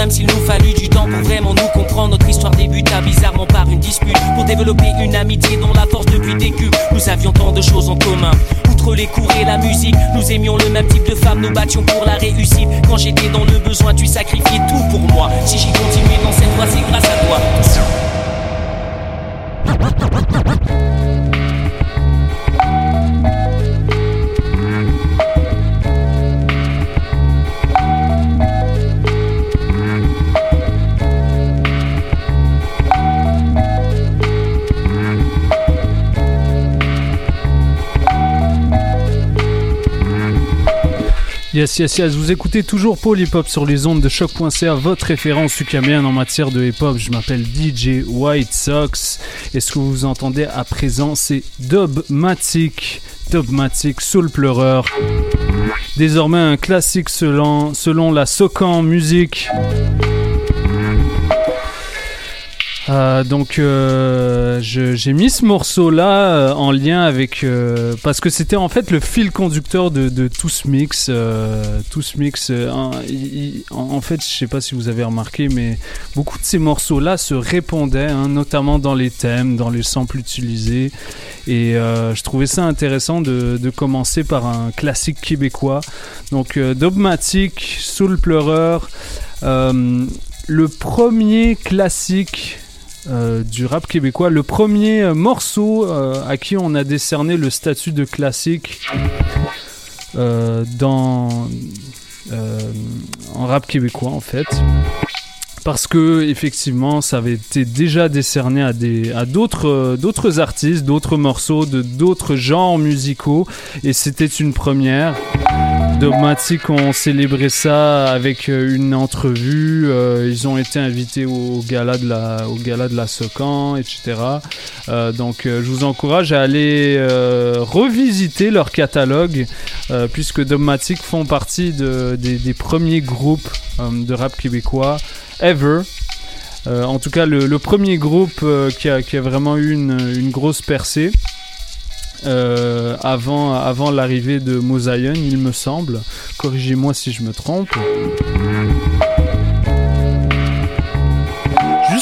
Même s'il nous fallut du temps pour vraiment nous comprendre Notre histoire débuta bizarrement par une dispute Pour développer une amitié dont la force depuis décuple Nous avions tant de choses en commun Outre les cours et la musique, nous aimions le même type de femme, nous battions pour la réussite. Quand j'étais dans le besoin, tu sacrifiais tout pour moi. Si j'y continuais dans cette voie, c'est grâce à toi. Yes, yes, yes. Vous écoutez toujours Paul sur les ondes de choc.ca, votre référence sucamienne en matière de hip hop. Je m'appelle DJ White Sox. Et ce que vous entendez à présent, c'est Dubmatic. Dubmatic, Soul Pleureur. Désormais un classique selon, selon la Socan Music. Euh, donc euh, j'ai mis ce morceau là en lien avec euh, parce que c'était en fait le fil conducteur de, tout ce mix euh, tout ce mix euh, en, fait je sais pas si vous avez remarqué mais beaucoup de ces morceaux là se répondaient hein, notamment dans les thèmes dans les samples utilisés. Et euh, je trouvais ça intéressant de, commencer par un classique québécois. Donc euh, Dogmatic Soul Pleureur euh, le premier classique euh, du rap québécois, le premier euh, morceau euh, à qui on a décerné le statut de classique dans en rap québécois en fait. Parce que effectivement, ça avait été déjà décerné à des à d'autres euh, d'autres artistes, d'autres morceaux de d'autres genres musicaux, et c'était une première. Dogmatic ont célébré ça avec euh, une entrevue. euh, ils ont été invités au gala de la, au gala de la Socan, etc. Donc, je vous encourage à aller revisiter leur catalogue, puisque Dogmatic font partie de- des, premiers groupes de rap québécois ever. Euh, en tout cas, le, premier groupe euh, qui, a, vraiment eu une, grosse percée. euh, avant, l'arrivée de Mosaïon, il me semble. Corrigez-moi si je me trompe.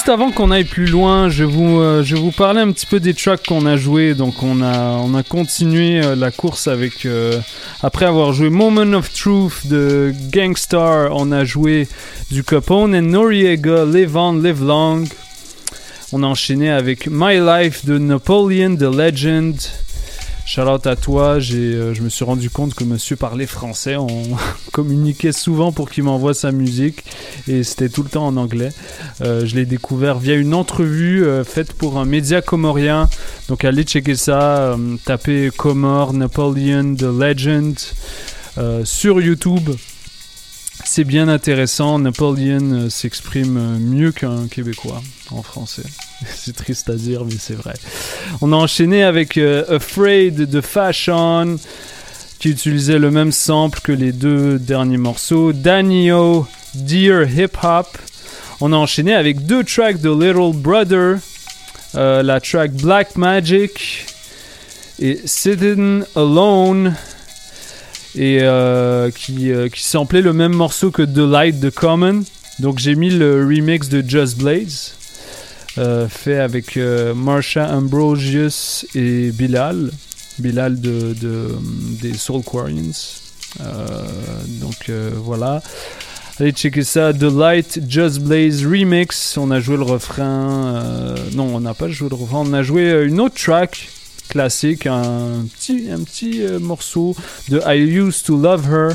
Avant qu'on aille plus loin, je vous, euh, je vous parler un petit peu des tracks qu'on a joués. Donc on a, on a continué euh, la course avec... euh, après avoir joué Moment of Truth de Gangstar, on a joué du Capone and Noriega, Live On, Live Long. On a enchaîné avec My Life de Napoleon the Legend. Out à toi, euh, je me suis rendu compte que monsieur parlait français. On communiquait souvent pour qu'il m'envoie sa musique et c'était tout le temps en anglais. Euh, je l'ai découvert via une entrevue euh, faite pour un média comorien. Donc allez checker ça, tapez Comore Napoleon the Legend sur YouTube. C'est bien intéressant. Napoleon s'exprime mieux qu'un Québécois en français. c'est triste à dire, mais c'est vrai. On a enchaîné avec euh, Afraid de Fashion, qui utilisait le même sample que les deux derniers morceaux. Danio, Dear Hip Hop. On a enchaîné avec deux tracks de Little Brother. euh, la track Black Magic et Sitting Alone et euh, qui, euh, qui samplait le même morceau que The Light de Common. Donc j'ai mis le remix de Just Blaze, fait avec euh, Marsha Ambrosius et Bilal. Bilal de, de- des Soul Quarians. Euh, donc euh, voilà. Allez checker ça, The Light Just Blaze Remix. On a joué le refrain. euh, non, on n'a pas joué le refrain. On a joué euh, une autre track classique, un petit, un petit euh, morceau de I Used to Love Her,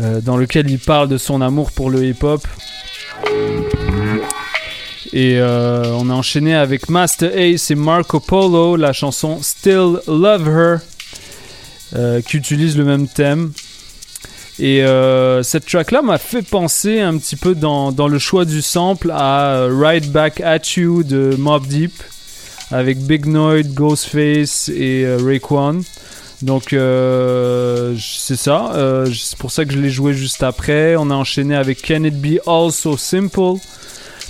euh, dans lequel il parle de son amour pour le hip-hop. Et euh, on a enchaîné avec Master Ace et Marco Polo, la chanson Still Love Her, euh, qui utilise le même thème. Et euh, cette track-là m'a fait penser un petit peu dans, dans le choix du sample à Right Back at You de Mob Deep avec Big Noid, Ghostface et Raekwon. Donc c'est ça, c'est pour ça que je l'ai joué juste après. On a enchaîné avec Can It Be All So Simple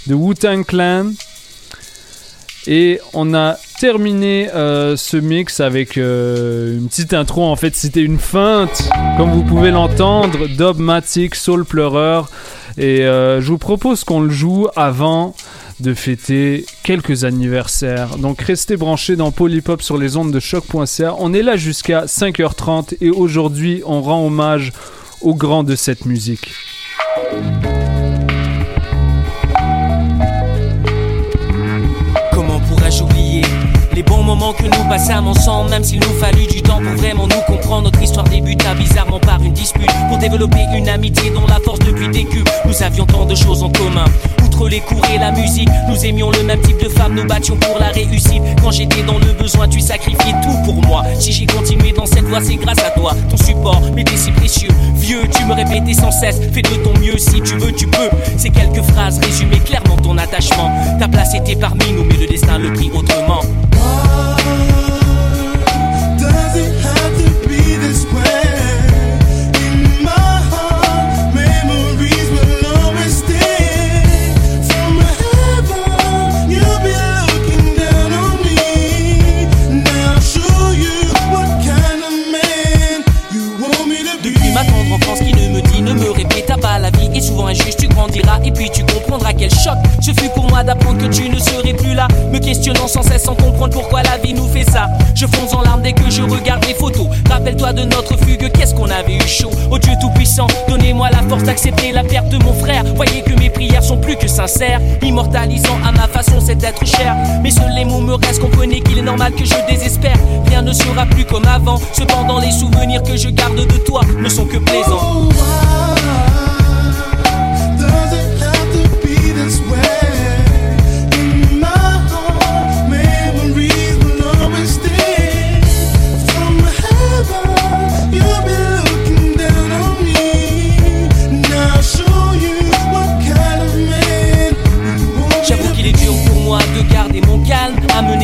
de Wu-Tang Clan. Et on a terminé euh, ce mix avec euh, une petite intro. En fait, c'était une feinte, comme vous pouvez l'entendre. Dogmatic, Soul Pleureur. Et euh, je vous propose qu'on le joue avant de fêter quelques anniversaires. Donc restez branchés dans Polypop sur les ondes de choc.ca. On est là jusqu'à 5h30 et aujourd'hui on rend hommage aux grands de cette musique. Que nous passâmes ensemble, même s'il nous fallut du temps pour vraiment nous comprendre. Notre histoire débuta bizarrement par une dispute pour développer une amitié dont la force depuis décu. Nous avions tant de choses en commun. Outre les cours et la musique, nous aimions le même type de femme, nous battions pour la réussite. Quand j'étais dans le besoin, tu sacrifiais tout pour moi. Si j'ai continué dans cette voie, c'est grâce à toi. Ton support m'était si précieux. Vieux, tu me répétais sans cesse, fais de ton mieux si tu veux, tu peux. Ces quelques phrases résumaient clairement ton attachement. Ta place était parmi nous, mais le destin le prit autrement. Et puis tu comprendras quel choc ce fut pour moi d'apprendre que tu ne serais plus là. Me questionnant sans cesse sans comprendre pourquoi la vie nous fait ça. Je fonce en larmes dès que je regarde les photos. Rappelle-toi de notre fugue, qu'est-ce qu'on avait eu chaud. Oh Dieu Tout-Puissant, donnez-moi la force d'accepter la perte de mon frère. Voyez que mes prières sont plus que sincères, immortalisant à ma façon cet être cher. Mais seuls les mots me restent, comprenez qu'il est normal que je désespère. Rien ne sera plus comme avant. Cependant, les souvenirs que je garde de toi ne sont que plaisants.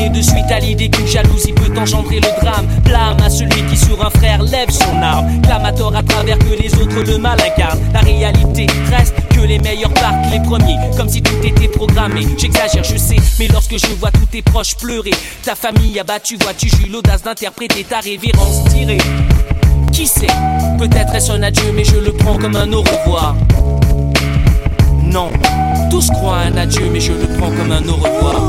De suite à l'idée qu'une jalousie peut engendrer le drame. Blâme à celui qui sur un frère lève son arme, clame à travers que les autres le mal incarnent. La réalité reste que les meilleurs partent les premiers, comme si tout était programmé. J'exagère, je sais, mais lorsque je vois tous tes proches pleurer, ta famille abattue, vois-tu, j'eus l'audace d'interpréter ta révérence tirée. Qui sait? Peut-être est-ce un adieu, mais je le prends comme un au revoir. Non, tous croient un adieu, mais je le prends comme un au revoir.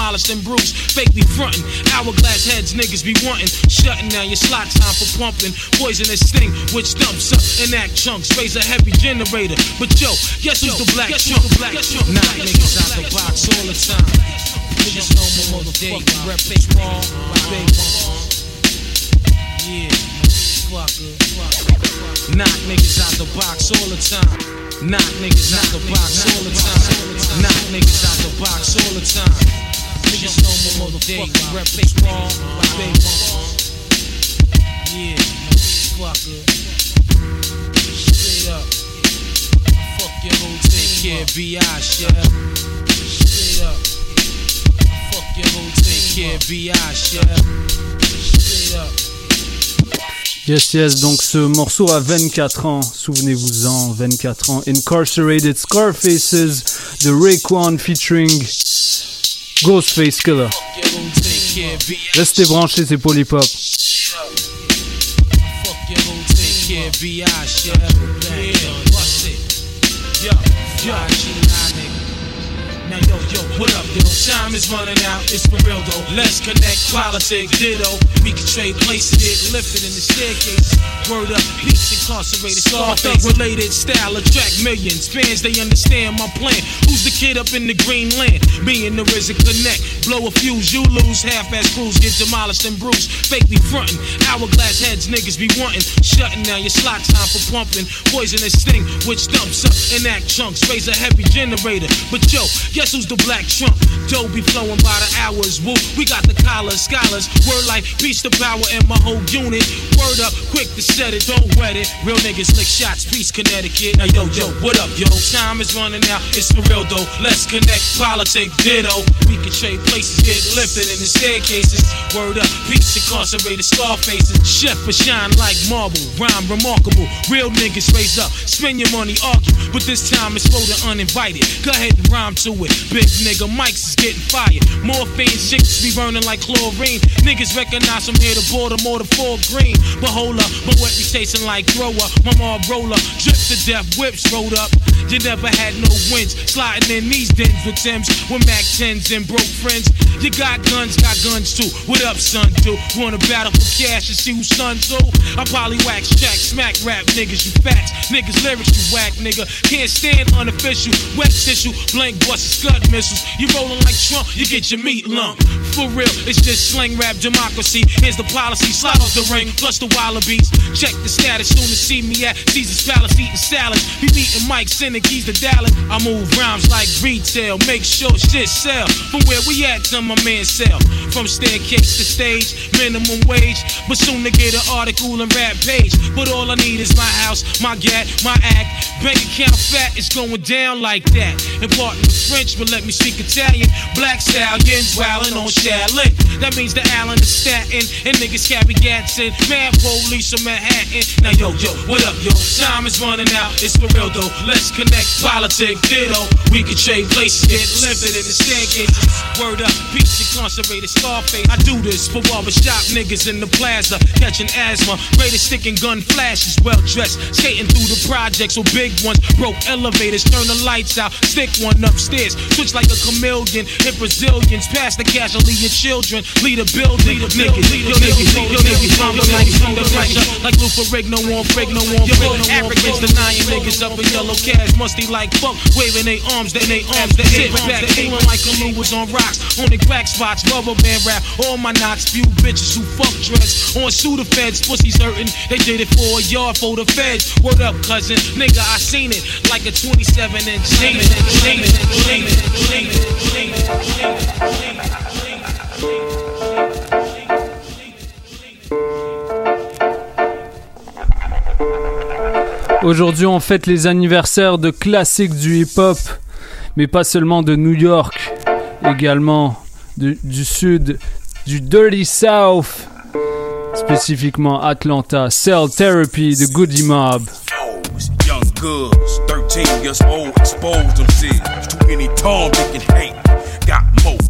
Demolished and bruised. Fake be frontin'. Hourglass heads, niggas be wantin'. Shutting down your slot time for pumping. Poisonous sting, which dumps up and act chunks. Raise a heavy generator. But yo, guess who's the black chunk? Knock niggas out the box all the time. Niggas know my motherfucking rep is wrong. Yeah. Knock niggas out the box all the time. Knock niggas out the box all the time. Knock niggas out the box all the time. Niggas know my motherfucking rep is wrong. Big Yeah, motherfucker. Straight up. Fuck your whole take care, B.I. shit. Straight up. Fuck your whole take care, B.I. shit. Straight up. Yes, yes, donc ce morceau a 24 ans, souvenez-vous-en, 24 ans. Incarcerated Scarfaces de Raekwon featuring Ghostface Killah. Restez branchés, c'est Polypop. Now yo, yo, what up, yo? Time is running out, it's for real though. Let's connect, politics, ditto. We can trade places, it lifted in the staircase. Word up, peace incarcerated, Scarface related style, attract millions. Fans, they understand my plan. Who's the kid up in the green land? Me the RZA connect. Blow a fuse, you lose. Half-ass crews get demolished and bruised. Fake be frontin'. Hourglass heads, niggas be wantin'. Shutting down your slot time for pumping. Poisonous sting, which dumps up and act chunks. Raise a heavy generator. But yo, guess who's the black trump? Dough be flowing by the hours. Woo, we got the collars, scholars. Word like peace to power and my whole unit. Word up, quick to set it, don't wet it. Real niggas lick shots, peace Connecticut. Now yo, yo, what up, yo? Time is running out, it's for real though. Let's connect, politic, ditto. We can trade places, get lifted in the staircases. Word up, peace incarcerated scar faces. Chef for shine like marble, rhyme remarkable. Real niggas raise up, spend your money, argue. But this time it's for the uninvited. Go ahead and rhyme to it. Big nigga, mics is getting fired. Morphine chicks be burning like chlorine. Niggas recognize from here to Baltimore to Fort Greene. But hold up, my wet be tasting like thrower. My mom roller, drip to death, whips rolled up. You never had no wins. In these dens with Tims, with Mac 10s and broke friends. You got guns, got guns too. What up, son? Do wanna battle for cash and see who's son so? I probably wax jack, smack rap niggas, you facts. Niggas lyrics, you whack nigga. Can't stand unofficial, wet tissue, blank bust scud missiles. You rolling like Trump, you get your meat lump. For real, it's just slang rap democracy. Here's the policy, slide off the ring, plus the wallabies. Check the status, soon to see me at Caesar's Palace eating salad. Be meeting Mike, keys to Dallas. I move rhymes like retail, make sure shit sell. From where we at to my man sell. From staircase to stage, minimum wage. But soon to get an article and rap page. But all I need is my house, my gat, my act. Bank account fat is going down like that. Pardon the French, but let me speak Italian. Black stallions wildin' on Shaolin. That means the Allen is statin. And niggas carry gats in. Mad police from Manhattan. Now yo, yo, what up, yo? Time is running out. It's for real though. Let's connect. Politic, ditto. We can trade places, get lifted in the staircases. Word up, peace incarcerated Scarface. I do this for barbershop niggas in the plaza. Catching asthma. Greatest stick and gun flashes. Well dressed. Skating through the projects with big ones. Broke elevators. Turn the lights out. Stick one upstairs. Switch like a chameleon. Hit Brazilians. Pass the casualty of children. Lead a building. Niggas, yo niggas, yo niggas, mama niggas under pressure. Like Lou Ferrigno on Frigno on Frigno Africans denying niggas up in yellow cash. Musty like fuck. Waving they arms, they they arms. They sit back. Like a Lou was on rocks. On the crack spots. Rubber band rap. All my knocks. Few bitches who fuck dreads. On Suda feds. Pussies hurting. They did it for a yard for the feds. What up, cousin? Nigga, I seen it. Like a 27 inch. It. Aujourd'hui, on fête les anniversaires de classiques du hip-hop, mais pas seulement de New York, également du sud, du Dirty South, spécifiquement Atlanta, Cell Therapy de Goody Mob. Young goods, 13 years old, exposed themselves to any Tom, Dick, and hate. Got more.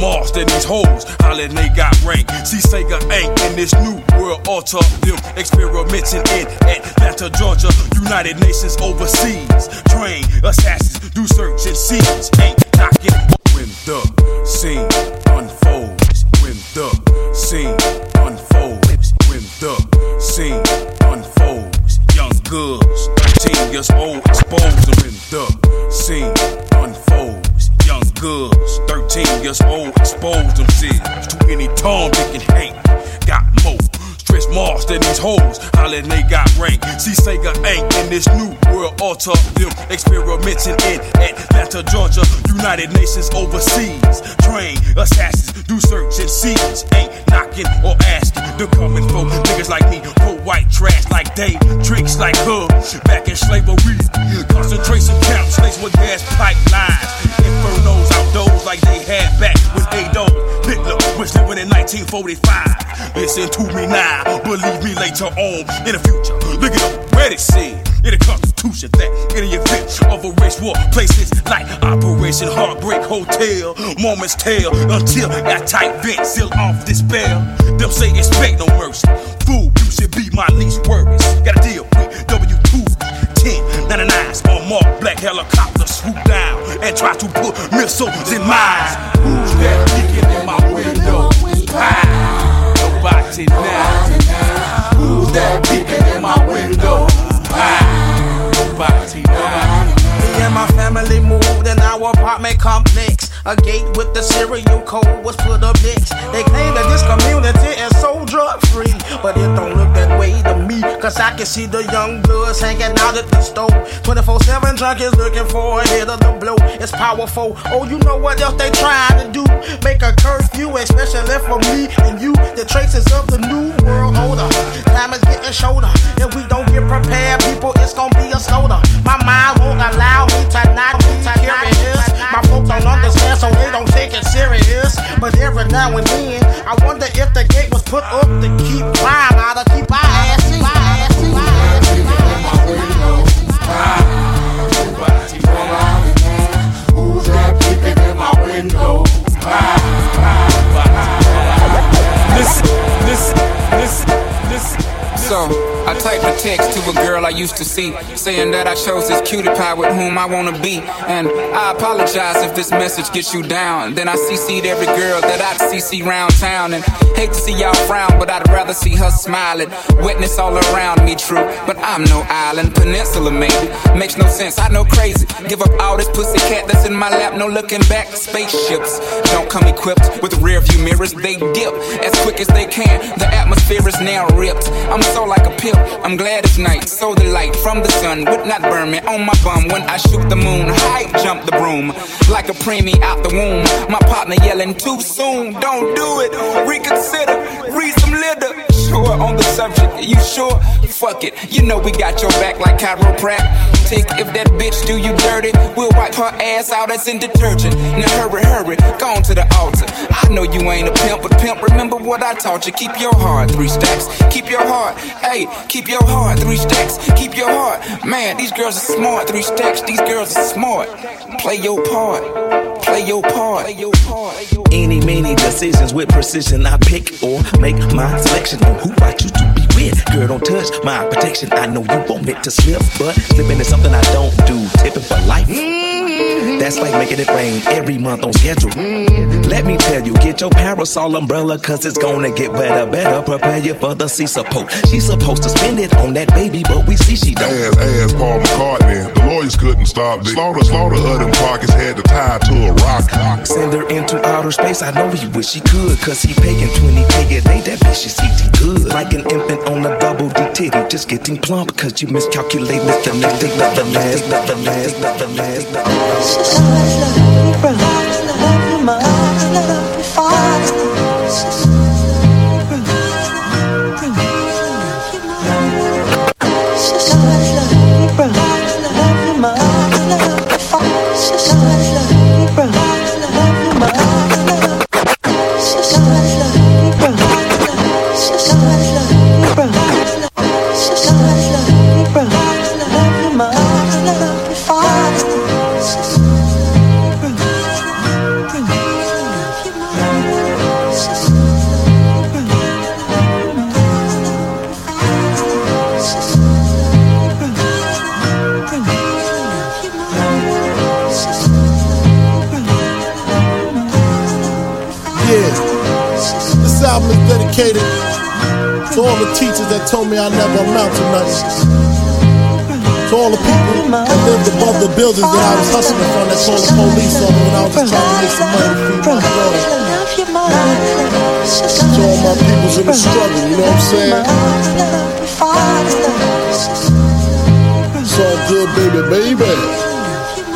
Mars than these hoes, hollering they got rank. See Sega ain't in this new world altar. Them experimenting in Atlanta, Georgia, United Nations overseas. Train assassins, do search and seize. Ain't knocking when the scene unfolds. When the scene unfolds. When the scene unfolds. Young goods, 13 years old, exposed when the scene unfolds. Goods, 13 years old, exposed them themselves to any Tom, Dick, and Hank. Got more. Stress Mars than these hoes, hollering they got rank. See Sega ain't in this new world altar. Them experimenting in Atlanta, Georgia, United Nations overseas. Train assassins, do search and seize. Ain't knocking or asking. They're coming for niggas like me, pull white trash like they. tricks like her. Back in slavery, concentration camps laced with gas pipelines. Infernos outdoors like they had back when Adolf Hitler was living in 1945. Listen to me now, believe me later on in the future. Look at where it said in the Constitution that in the event of a race war, places like Operation Heartbreak Hotel, moments tell until that tight vent seal off despair. Them say expect no mercy. Fool, you should be my least worries. Gotta deal with W2 10 99s on mark black helicopter swoop down and try to put missiles in mines. Who's that peeking in my window? Pow! Nobody now. Who's that peeking in my window? Pow! Nobody now. Me and my family moved in our apartment complex. A gate with the serial code was put up next. They claim that this community is so drug free, but it don't look that way to me. Cause I can see the young bloods hanging out at the store. 24 7 junkies looking for a hit of the blow. It's powerful. Oh, you know what else they trying to do? Make a curfew, especially for me and you. The traces of the new world order. Time is getting shorter. If we don't get prepared, people, it's gonna be a slaughter. My mind won't allow me to not be carrying so they don't take it serious. But every now and then, I wonder if the gate was put up to keep crime out of keep our ass in. Who's that peeping in my window? Ah. So I typed a text to a girl I used to see, saying that I chose this cutie pie with whom I wanna be. And I apologize if this message gets you down. Then I CC'd every girl that I'd CC round town. And hate to see y'all frown, but I'd rather see her smiling. Witness all around me, true. But I'm no island, peninsula maybe. Makes no sense, I know crazy. Give up all this pussy cat that's in my lap, no looking back. Spaceships don't come equipped with rear view mirrors, they dip as quick as they can. The atmosphere is now ripped. I'm so like a pimp. I'm glad it's night. So the light from the sun would not burn me on my bum when I shoot the moon. High jump the broom like a preemie out the womb. My partner yelling too soon. Don't do it. Reconsider. Read some litter. Sure on the subject. You sure? Fuck it. You know we got your back like chiropractic. If that bitch do you dirty, we'll wipe her ass out as in detergent. Now hurry, hurry. Go on to the altar. I know you ain't a pimp, but pimp, remember what I taught you. Keep your heart three stacks. Keep your heart. Hey, keep your heart three stacks. Keep your heart. Man, these girls are smart. Three stacks. These girls are smart. Play your part. Play your part. Play your part. Any, many decisions with precision. I pick or make my selection on who I choose to be with. Girl, don't touch my protection. I know you want it to slip, but slipping is something I don't do. Tipping for life. That's like making it rain every month on schedule. Let me tell you, get your parasol umbrella, cause it's gonna get wetter. Better prepare you for the sea support. She's supposed to spend it on that baby, but we see she don't. Ass, ass, Paul McCartney. The lawyers couldn't stop this. Slaughter, slaughter of them pockets had to tie to a rock. Send her into outer space. I know he wish he could, cause he paying 20k a day. That bitch is eating good. Like an infant on a double D titty, just getting plump, cause you miscalculate Mr. Next thing, nothing last, nothing last, nothing last, nothing last. Yeah, all the teachers that told me I never amount to nothing. To all the people that lived above the buildings that I was hustling from that called the police on when I was just trying to make some money to my daughter. To all my peoples in the struggle, you know what I'm saying? It's all good, baby, baby.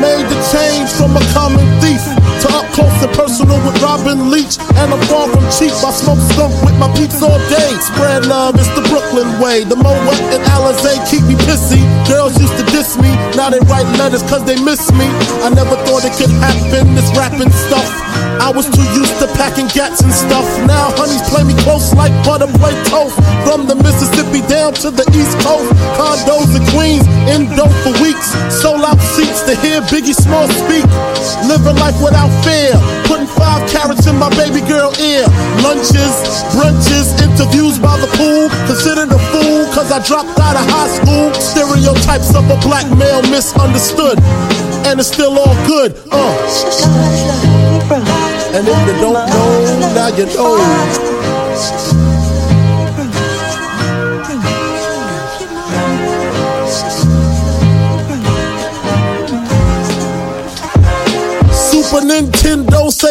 Made the change from a common thief to up close and personal with Robin Leach. And I'm far from cheap. I smoke skunk with my peeps all day. Spread love, it's the Brooklyn way. The Moet and Alizé keep me pissy. Girls used to diss me. Now they write letters cause they miss me. I never thought it could happen, this rapping stuff. I was too used to packing gats and stuff. Now honeys play me close like butter play toast. From the Mississippi down to the East Coast. Condos in Queens, in dope for weeks. Sold out seats to hear Biggie Small speak. Living life without fear. Putting five carats in my baby girl ear. Lunches, brunches, interviews by the pool. Considered a fool cause I dropped out of high school. Stereotypes of a black male misunderstood and it's still all good. Uh. And if you don't know, now you know. Super Nintendo.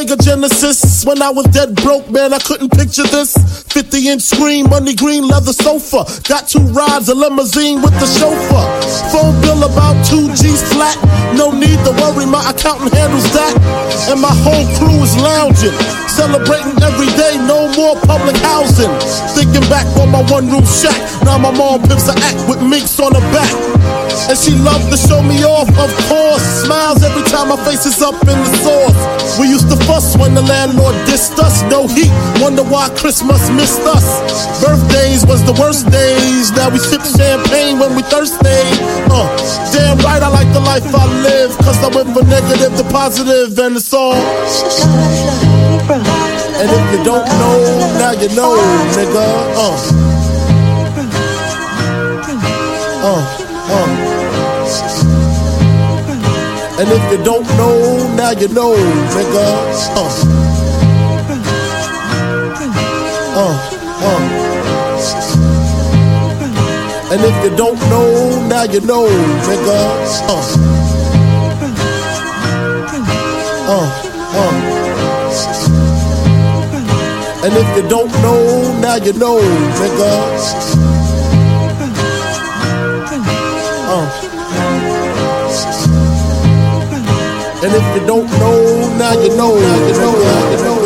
Genesis. When I was dead broke, man, I couldn't picture this. 50 inch screen, money green, leather sofa. Got two rides, a limousine with the chauffeur. Phone bill about two G's flat. No need to worry, my accountant handles that. And my whole crew is lounging, celebrating every day, no more public housing. Thinking back on my one room shack. Now my mom pimps a act with minks on her back. And she loved to show me off, of course. Smiles every time my face is up in the sauce. We used to fuss when the landlord dissed us. No heat, wonder why Christmas missed us. Birthdays was the worst days. Now we sip champagne when we thirsty. Uh, damn right, I like the life I live. Cause I went from negative to positive, and it's all. And if you don't know, now you know, nigga. Uh. Uh, uh. And if you don't know, now you know, nigga. Uh. Uh, uh. And if you don't know, now you know, nigga. Uh. Uh, uh. And if you don't know, now you know, nigga. If you don't know, now you know, now you know, now you know,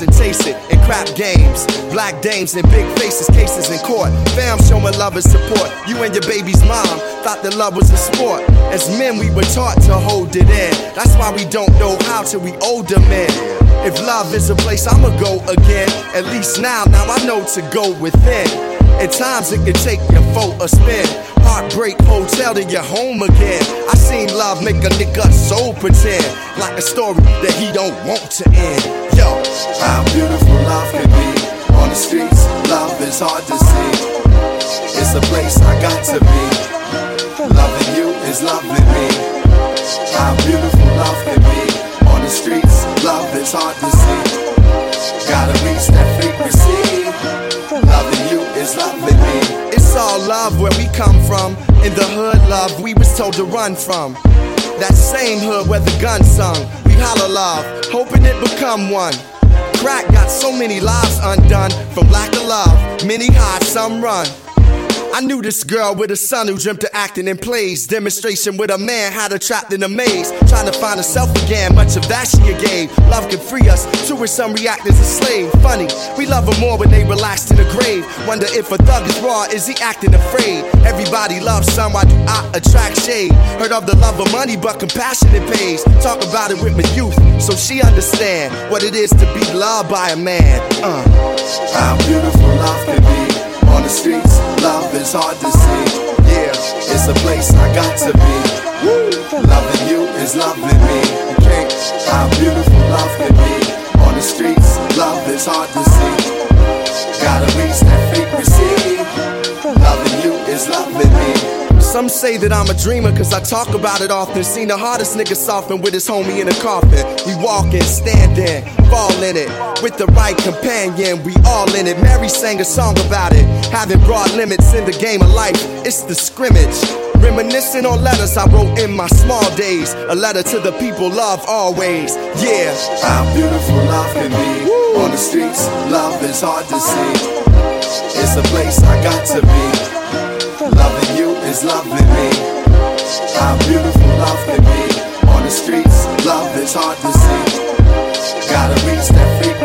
and taste it in crap games. Black dames and big faces, cases in court. Fam showing love and support. You and your baby's mom thought that love was a sport. As men, we were taught to hold it in. That's why we don't know how till we older men. If love is a place, I'ma go again. At least now, now I know to go within. At times it can take your for a spin. Heartbreak hotel to your home again. I seen love make a nigga so pretend like a story that he don't want to end. How beautiful love can be on the streets. Love is hard to see. It's a place I got to be. Loving you is loving me. How beautiful love can be on the streets. Love is hard to see. Gotta reach that frequency. Loving you is loving me. It's all love where we come from. In the hood, love we was told to run from. That same hood where the gun sung. We holler love, hoping it become one. Crack got so many lives undone from lack of love. Many hide, some run. I knew this girl with a son who dreamt of acting in plays. Demonstration with a man had her trapped in a maze. Trying to find herself again, much of that she gave. Love can free us, to her some react as a slave. Funny, we love her more when they relaxed in the grave. Wonder if a thug is raw, is he acting afraid? Everybody loves some, why do I attract shade? Heard of the love of money, but compassion it pays. Talk about it with my youth, so she understand what it is to be loved by a man. Uh. How beautiful love can be on the streets. Love is hard to see. Yeah, it's a place I got to be. Loving you is loving me. Okay, how beautiful love can be on the streets. Love is hard to see. Gotta Some say that I'm a dreamer cause I talk about it often. Seen the hardest nigga soften with his homie in a coffin. We walking, standing, fall in it. With the right companion, we all in it. Mary sang a song about it. Having broad limits in the game of life, it's the scrimmage. Reminiscing on letters I wrote in my small days. A letter to the people, love always. Yeah. How beautiful love can be. On the streets, love is hard to see. It's a place I got to be. You is loving me. How beautiful love can be. On the streets, love is hard to see. Gotta reach that frequency.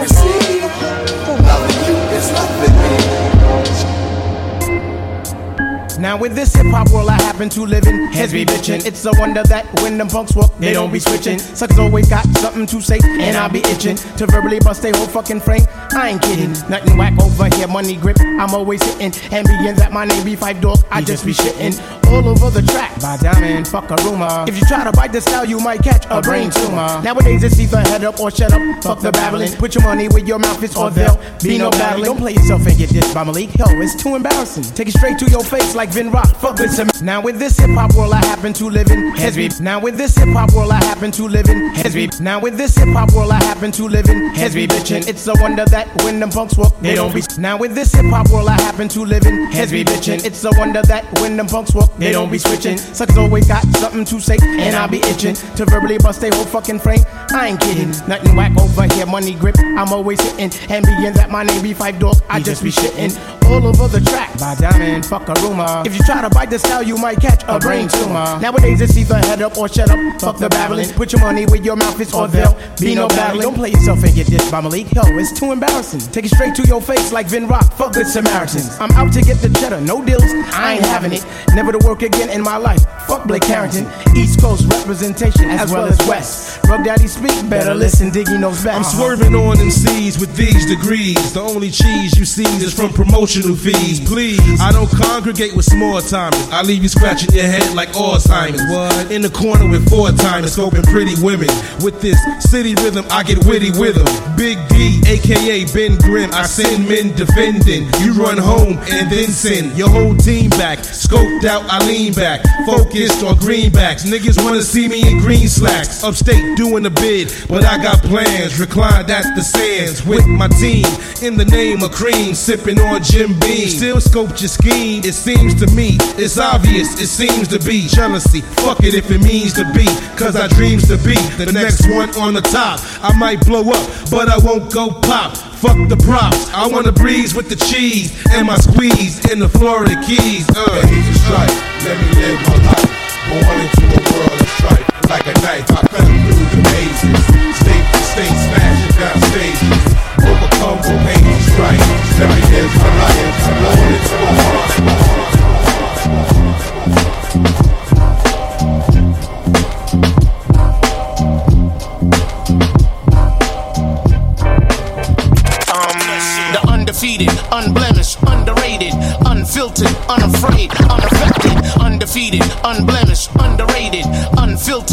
Now in this hip hop world I happen to live in, heads be bitchin'. It's a wonder that when them punks walk, they don't be switching. Suckers always got something to say, and I be itching to verbally bust their whole fucking frame. I ain't kidding, mm. nothing whack over here, money grip. I'm always hitting, ambience that my name be Phife Dawg. I just be shitting all over the track. By diamond, fuck a rumor. If you try to bite the style, you might catch a brain tumor. Nowadays it's either head up or shut up. Fuck the babbling. Put your money where your mouth is, or there'll be no battling. Don't play yourself and get dissed by Malik. Yo, it's too embarrassing. Take it straight to your face like Vin Rock. Fuck with some. Now in this hip hop world I happen to live in, heads be. Now in this hip hop world I happen to live in, heads be. Now in this hip hop world I happen to live in, heads be bitchin'. It's a wonder that when them punks walk, they don't be. Now in this hip hop world I happen to live in, heads be bitchin'. It's a wonder that when them punks walk, they don't be switching. Suckers always got something to say, and I be itching to verbally bust their whole fucking frame. I ain't kidding, nothing whack over here, money grip. I'm always hitting, and being that my name be Phife Dawg, I just be shitting all over the track. By diamond, fuck a rumor. If you try to bite the style, you might catch a brain tumor. Nowadays it's either head up or shut up. Fuck the babbling. Put your money where your mouth is, or there'll be no battling. Don't play yourself and get dissed by Malik. Yo, it's too embarrassing. Take it straight to your face like Vin Rock. Fuck good Samaritans. I'm out to get the cheddar, no deals. I ain't having it. Never to work again in my life. Fuck Blake Carrington. East Coast representation as well as West. Rub Daddy speak, better listen. Diggy knows best. I'm swerving on them C's with these degrees. The only cheese you see is from promotional fees. Please, I don't congregate with small timers. I leave you scratching your head like Alzheimer's. What? In the corner with four timers, scoping pretty women. With this city rhythm, I get witty with them. Big D, aka Ben Grimm. I send men defending. You run home and then send your whole team back. Scoped out, I lean back. Focused on greenbacks. Niggas wanna see me in green slacks. Upstate doing a bid, but I got plans. Reclined at the sands with my team. In the name of cream, sipping on Jim Beam. Still scoped your scheme. It seems to me, it's obvious, it seems to be jealousy. Fuck it if it means to be, cause I dreams to be the next one on the top. I might blow up, but I won't go pop. Fuck the props. I wanna breeze with the cheese and my squeeze in the Florida Keys. Uh. Easy strike, let me live my life. Born into a world of strife. Like a knife, I cut through the mazes. State to state, smashing down stages. Overcome with pain and strife. Let me live my life. Born into a world.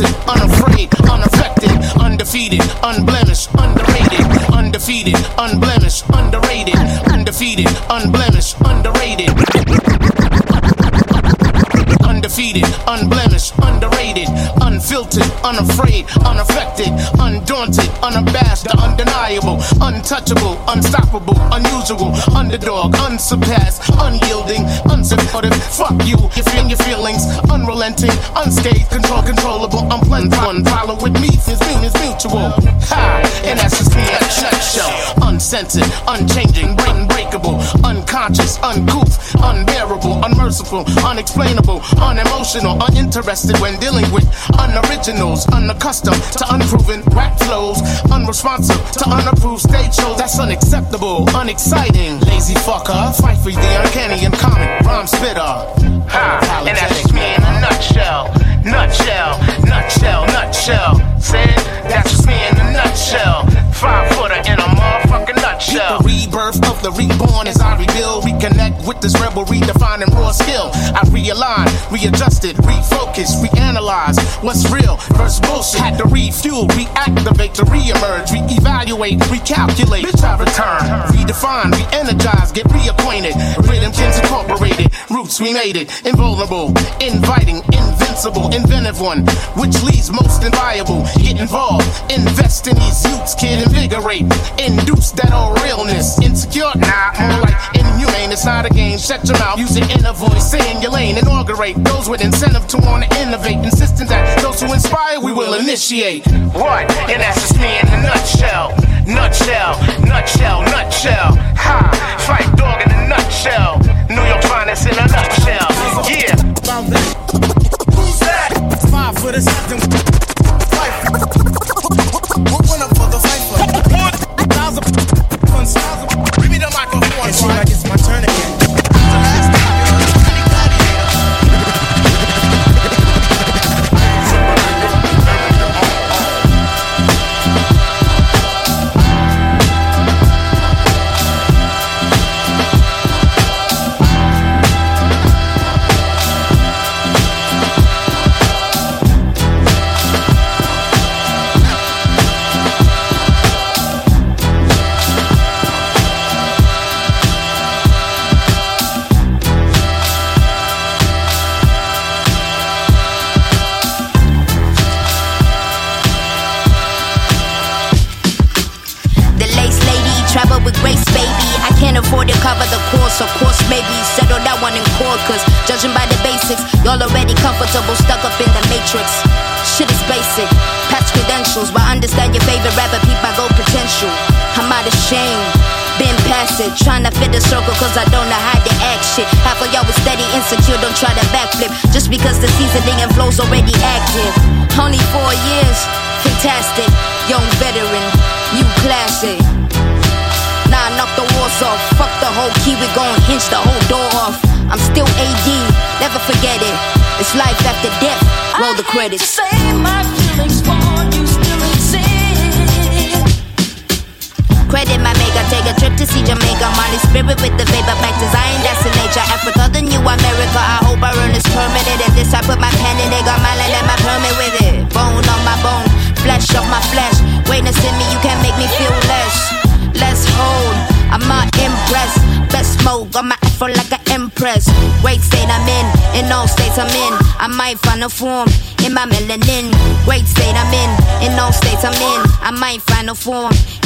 Unfiltered, unafraid, unaffected, undefeated, unblemished, underrated, undefeated, unblemished, underrated, undefeated, unblemished, underrated. Unafraid, unaffected, undaunted, unabashed, the undeniable, untouchable, unstoppable, unusual, underdog, unsurpassed, unyielding, unsupportive. Fuck you, you feel your feelings, unrelenting, unscathed, control, controllable, unpleasant. One follow with me, is mutual. Ha! And that's just me in a nutshell. Uncensored, unchanging, unbreakable, unconscious, uncouth, unbearable, unmerciful, unexplainable, unemotional, uninterested when dealing with unoriginals, unaccustomed to unproven rap flows, unresponsive to unapproved stage shows. That's unacceptable, unexciting. Lazy fucker, fight for the uncanny and comic rhyme spitter. Ha! And that's just me in a nutshell. Nutshell, nutshell, nutshell. Said that's just me in a nutshell. Five footer in a motherfucking nutshell. The rebirth of the reborn as I rebuild, reconnect with this rebel, redefining raw skill. I realign, readjusted, refocus, reanalyze what's real versus bullshit. Had to refuel, reactivate to reemerge, reevaluate, recalculate. Bitch, I return, redefine, re-energize, get reacquainted. Rhythm kins incorporated, roots we made it. Invulnerable, inviting, invincible, inventive one, which leads most inviolable. Get involved, invest in these youths, kid, invigorate, induce that all no realness. Insecure? Nah, more like inhumane. It's not a game. Shut your mouth, use your inner voice, stay in your lane. Inaugurate those with incentive to want to innovate. Insisting that those who inspire, we will initiate. What? And that's just me in a nutshell. Nutshell, nutshell, nutshell. Ha! Fight dog in a nutshell. New York finest in a nutshell. Yeah. Who's that? Five for the system. For thousand. Give me the microphone. Been past it, trying to fit the circle cause I don't know how to act shit. Half of y'all was steady, insecure, don't try to backflip. Just because the seasoning and flow's already active. Only four years, fantastic. Young veteran, new classic. Nah, knock the walls off. Fuck the whole key, we gon' hinge the whole door off. I'm still AD, never forget it. It's life after death. Roll the credits. See Jamaica. Molly spirit with the vapor back to Zion, that's in nature. Africa, the new America. I hope I earn this permanent. And this I put my pen in, they got my land and my permit with it. Bone on my bone, flesh of my flesh. Greatness in me, you can't make me feel less. Let's hold, I'm not impressed. Best smoke, I'm afro like an empress. Great state I'm in, in all states I'm in. I might find a form in my melanin. Great state I'm in, in all states I'm in. I might find a form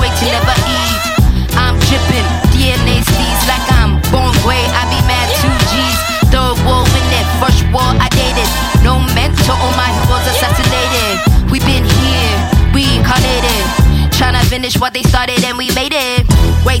Great to never eat. I'm dripping, DNA steez like I'm born gray. I be mad two G's. Third war in it, first war I dated. No mentor, all my heroes assassinated. We been here, we reincarnated. Tryna finish what they started and we made it. I'm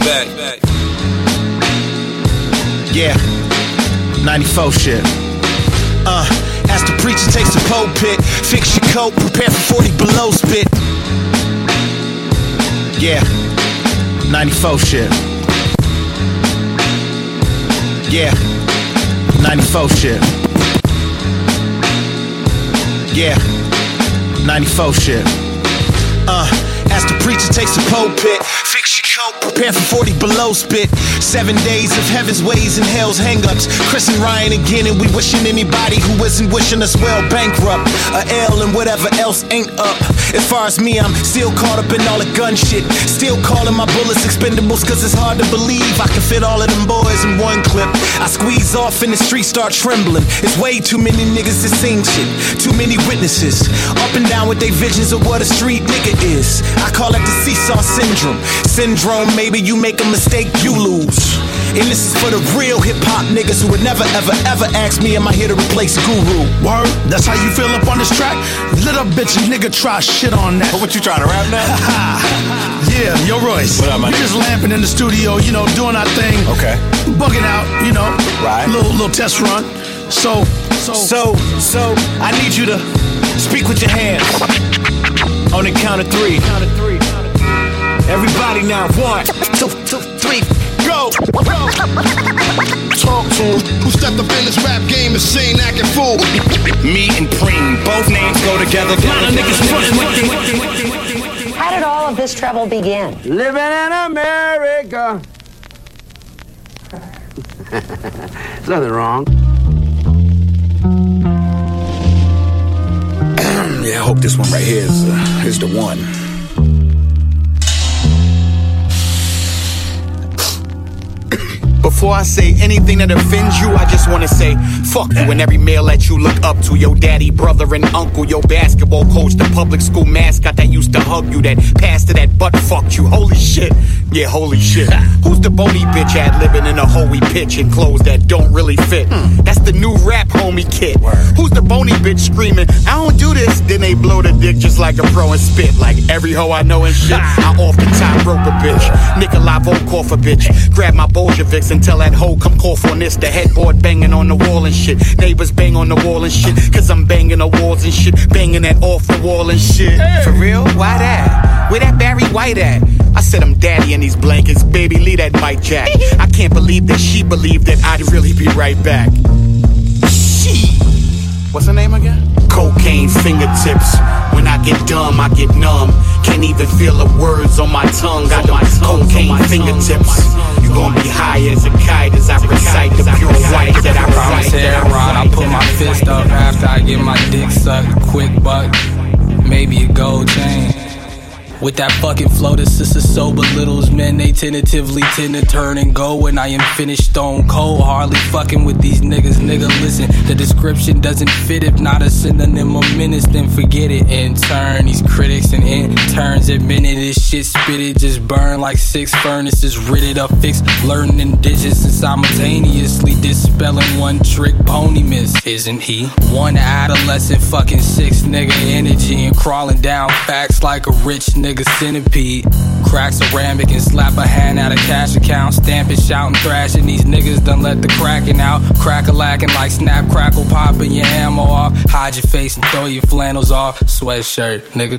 Take back. Yeah, 94 shit. Uh, as the preacher takes a pulpit, fix your coat, prepare for 40 below spit. Yeah, 94 shit. Yeah, 94 shit. Yeah, 94 shit. Uh, as the preacher takes a pulpit, your Prepare for 40 below spit. Seven days of heaven's ways and hell's hangups. Chris and Ryan again, and we wishing anybody who isn't wishing us well bankrupt. A L and whatever else ain't up. As far as me, I'm still caught up in all the gun shit. Still calling my bullets expendables, cause it's hard to believe I can fit all of them boys in one clip. I squeeze off in the street, start trembling. It's way too many niggas to sing shit. Too many witnesses. Up and down with their visions of what a street nigga is. I call it the seesaw syndrome. Syndrome, maybe you make a mistake, you lose. And this is for the real hip hop niggas who would never, ever, ever ask me, am I here to replace Guru? Word, that's how you feel up on this track? Little bitch, nigga try shit on that. But what you trying to rap now? yeah, yo Royce. What up, man? We just lamping in the studio, you know, doing our thing. Okay. Bugging out, you know. Right. Little little test run. So, so, So, so, I need you to speak with your hands. On the count of three. Count of three. Everybody now, one, two, two, three, go. Talk to him. Who stepped up in this rap game and seen acting fool? Me and Preem, both names go together. Lot of niggas How did all of this trouble begin? Living in America. There's nothing wrong. yeah, I hope this one right here is, uh, is the one. Before I say anything that offends you, I just wanna say fuck you and every male that you look up to. Your daddy, brother, and uncle, your basketball coach, the public school mascot that used to hug you, that pastor that butt fucked you. Holy shit. Yeah, holy shit. Who's the bony bitch at living in a hoey pitch and clothes that don't really fit? Hmm. That's the new rap homie kid. Who's the bony bitch screaming, I don't do this? Then they blow the dick just like a pro and spit. Like every hoe I know and shit. I off the top rope a bitch. Nikolai bitch. Grab my Bolsheviks and tell that hoe come cough on this. The headboard banging on the wall and shit. Neighbors bang on the wall and shit. Cause I'm banging the walls and shit. Banging that off the wall and shit. For real? Why that? Where that Barry White at? I said I'm daddy in these blankets. Baby, leave that Mike Jack. I can't believe that she believed that I'd really be right back. She. What's her name again? Cocaine fingertips. When I get dumb, I get numb. Can't even feel the words on my tongue. Got them cocaine fingertips. You gon' be high as a kite as I recite the pure white that I Promise recite. head rod, I put my fist up after I get my dick sucked. Quick buck, maybe a gold chain. With that fucking flow, the sister so belittles men. They tentatively tend to turn and go when I am finished stone cold. Hardly fucking with these niggas, nigga. Listen, the description doesn't fit. If not a synonym or menace, then forget it. In turn, these critics and interns admitted this shit spitted just burn like six furnaces. Ritted up, fixed, learning digits and simultaneously dispelling one trick pony miss. Isn't he? One adolescent fucking six nigga energy and crawling down facts like a rich nigga centipede. Crack ceramic and slap a hand out of cash account. Stamping, shouting, thrashing. These niggas done let the cracking out. Crack a lacking like snap, crackle, popping your ammo off. Hide your face and throw your flannels off. Sweatshirt, nigga.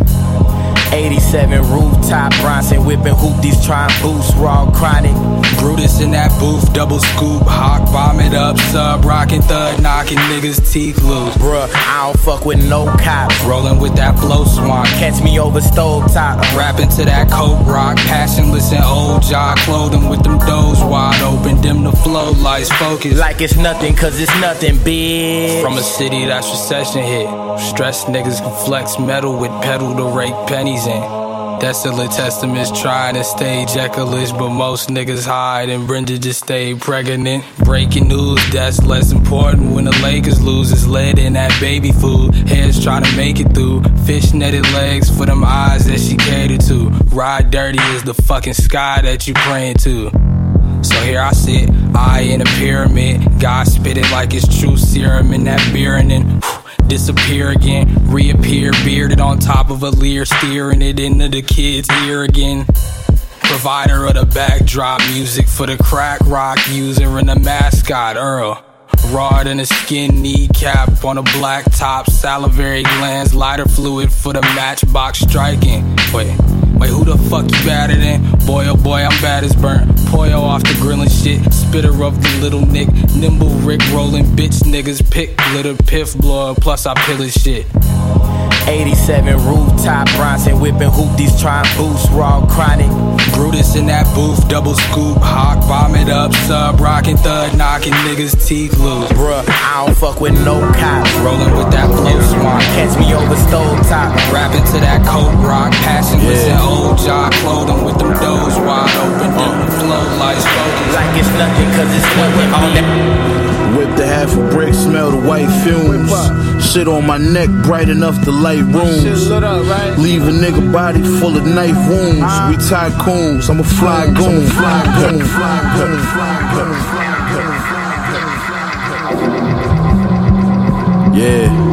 87 rooftop, Bronson whipping These trying boost, raw chronic. Brutus in that booth, double scoop, hawk, vomit up, sub, rockin' thud, knocking niggas' teeth loose. Bruh, I don't fuck with no cops. Rolling with that flow swamp. Catch me over stove top. Rapping to that coke rock, passionless and old jock clothing with them doors wide open, dim the flow lights focus. Like it's nothing, cause it's nothing, bitch. From a city that's recession hit. Stressed niggas can flex metal with pedal to rake pennies in. Desolate testaments trying to stay Jekyll-ish, but most niggas hide and Brenda just stay pregnant. Breaking news, that's less important when the Lakers lose. It's lead in that baby food. Heads trying to make it through. Fish netted legs for them eyes that she catered to. Ride dirty is the fucking sky that you praying to. So here I sit, eye in a pyramid. God spit it like it's true serum in that beer and then whew, disappear again. Reappear bearded on top of a leer, steering it into the kid's ear again. Provider of the backdrop music for the crack rock user and the mascot Earl. Raw than a skin kneecap on a black top, salivary glands, lighter fluid for the matchbox striking. Wait. Wait, who the fuck you better than? Boy, oh boy, I'm bad as burnt. Poyo off the grill and shit. Spitter of the little Nick. Nimble Rick rolling bitch niggas. Pick glitter, piff blood. Plus I pill his shit. 87 rooftop, Bronson whipping These trying boost, raw chronic. Brutus in that booth, double scoop, hawk, vomit up, sub, rockin' thud, knocking niggas' teeth loose. Bruh, I don't fuck with no cops. Rolling with that flow swamp. Catch me over stove top. Rapping to that coke rock, passionless yeah. and old jaw clothing with them doors wide open, uh. flow like spoken. Like it's nothing, cause it's nothing on that. Whip the half a brick, smell the white fumes. Shit on my neck, bright enough to light rooms. Leave a nigga body full of knife wounds. We tycoons, I'm a fly goon. Fly goon. Fly goon. Fly goon. Yeah.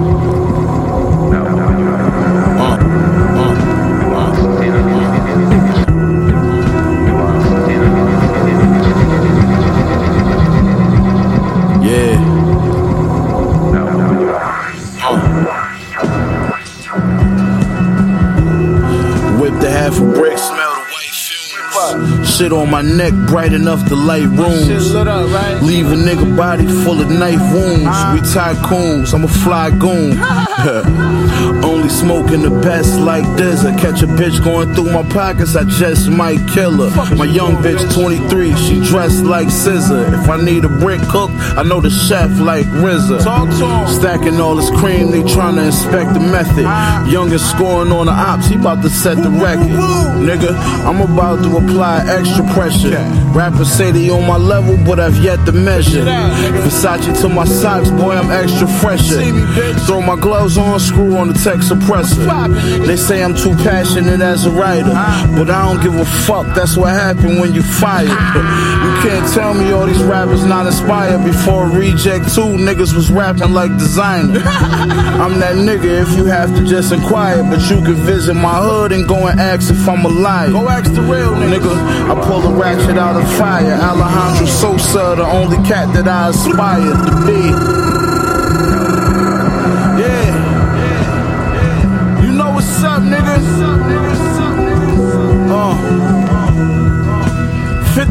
Shit on my neck, bright enough to light rooms. Leave a nigga body full of knife wounds. We tycoons, I'm a fly goon. Only smoking the best like this. I catch a bitch going through my pockets, I just might kill her. My young bitch, 23, she dressed like scissor. If I need a brick cook, I know the chef like RZA. Stacking all this cream, they trying to inspect the method. Youngest scoring on the ops, he about to set the record. Nigga, I'm about to apply extra pressure. Rappers say they on my level, but I've yet to measure. Versace to my socks, boy, I'm extra fresher. Throw my gloves on, screw on the tech suppressor. They say I'm too passionate as a writer, but I don't give a fuck. That's what happened when you fired. You can't tell me all these rappers not inspired. Before Reject 2, niggas was rapping like designer. I'm that nigga if you have to just inquire, but you can visit my hood and go and ask if I'm alive. Go ask the real nigga. I pull a ratchet out of fire. Alejandro Sosa, the only cat that I aspire to be.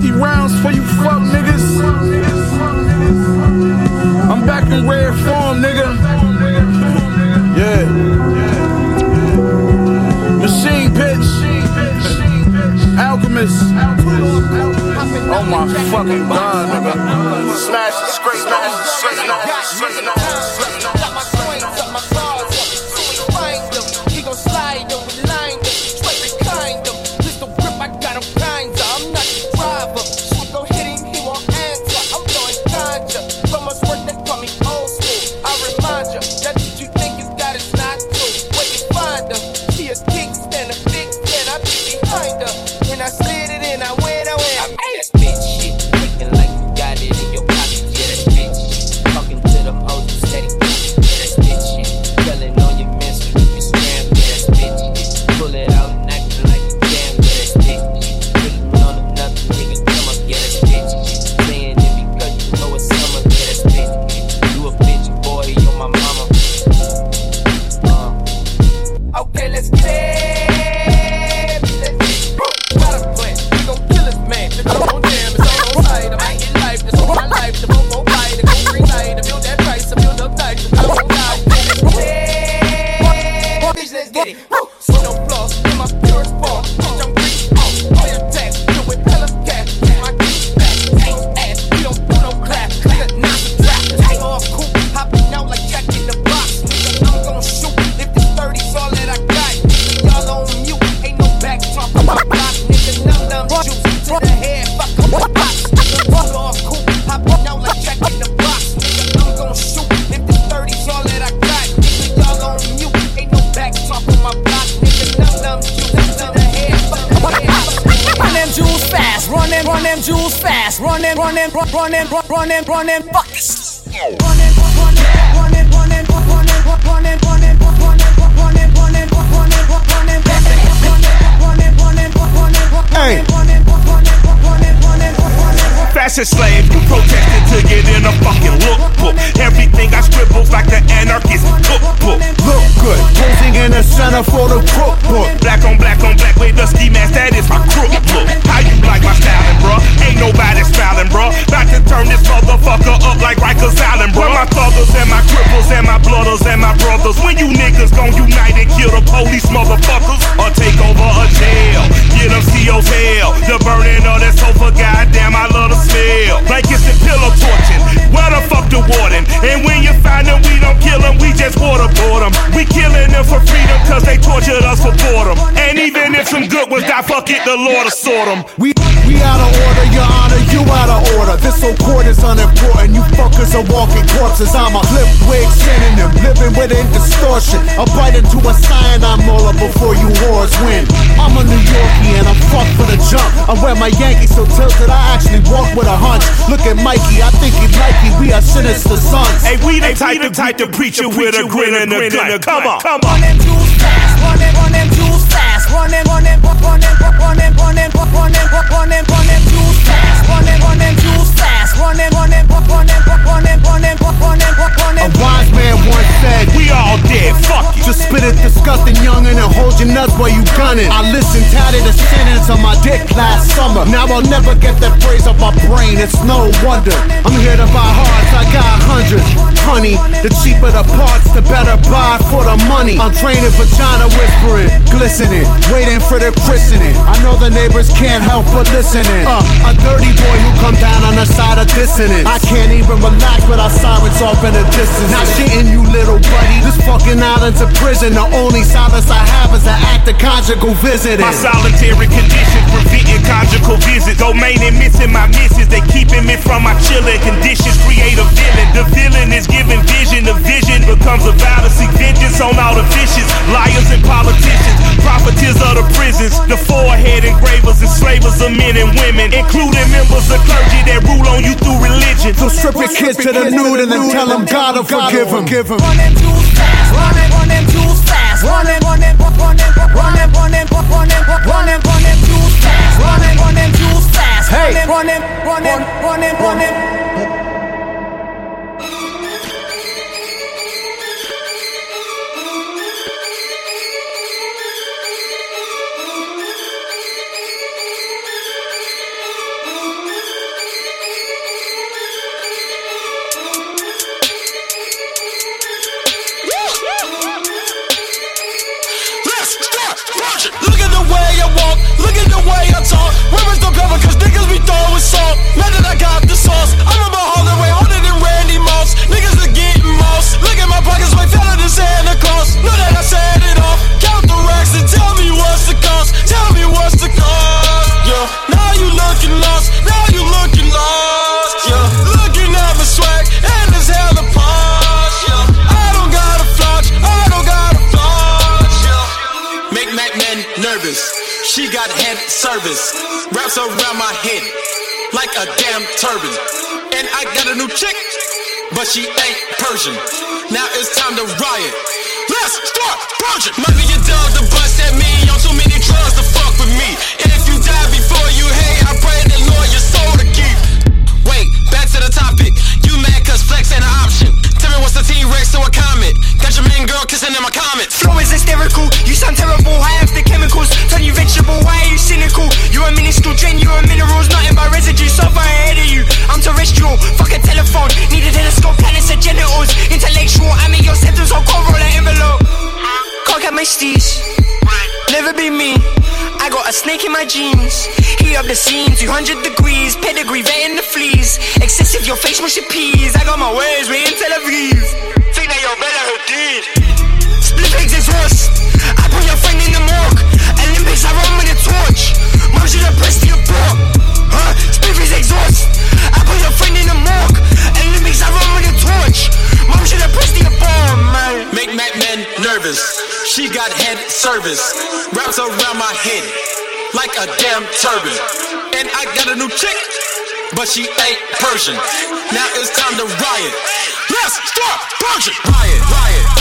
50 rounds for you fuck niggas. I'm back in rare form, nigga. Yeah. Machine pitch. Alchemist. Oh my fucking god, nigga. Smash it, scrape, smash smash it, smash it, smash type, the type to preach you with a grin and a gun. Come on, come on. Run them too fast, run them, run them too fast, run them, run them, run them, run them, run them, run them, run them, run them too fast, run them, run them too fast, run them, run them, run them, run them, run them, run them, run A wise man once said, We all dead, fuck it. Just spit it disgusting youngin' and hold your nuts while you gunning. I listened tatted the sentence on my dick last summer. Now I'll never get that phrase off my brain, it's no wonder. I'm here to buy hearts, I got hundreds. Honey, the cheaper the parts, the better buy for the money. I'm training vagina whispering, glistening, waiting for the christening. I know the neighbors can't help but listening. Uh, a dirty boy who come down on the side of dissonance. I can't even relax without sirens off in the distance. Not shitting you, little buddy. This fucking island's a prison. The only solace I have is an act of conjugal visiting. My solitary condition preventing conjugal visits. Domain and missing my misses. They keeping me from my chilling conditions. Create a villain. The villain is giving vision. The vision becomes a vow to seek vengeance on all the vicious liars and politicians. Profiteers of the prisons. The forehead engravers, enslavers of men and women, including members of clergy that rule on you through religion. So strip your kids to the nude and then tell them God will forgive them. Give them. Run them too fast, run them, run them too fast, run them, run them, run them, run them, run them, run them, run them, run them too fast, run Imagine. 300 degrees, pedigree, vet in the fleas. Excessive, your face must your peas. I got my ways, we in Tel Aviv. Think that your bella her deed. Split eggs is horse. I put your friend in the morgue. Olympics, I run with a torch. Mom should have pressed the abort. Huh? Split is exhaust. I put your friend in the morgue. Olympics, I run with a torch. Mom should have pressed the abort, man. Make mad men nervous. She got head service. Wraps around my head like a damn turban. And I got a new chick, but she ain't Persian. Now it's time to riot. Let's start purging. Riot, riot.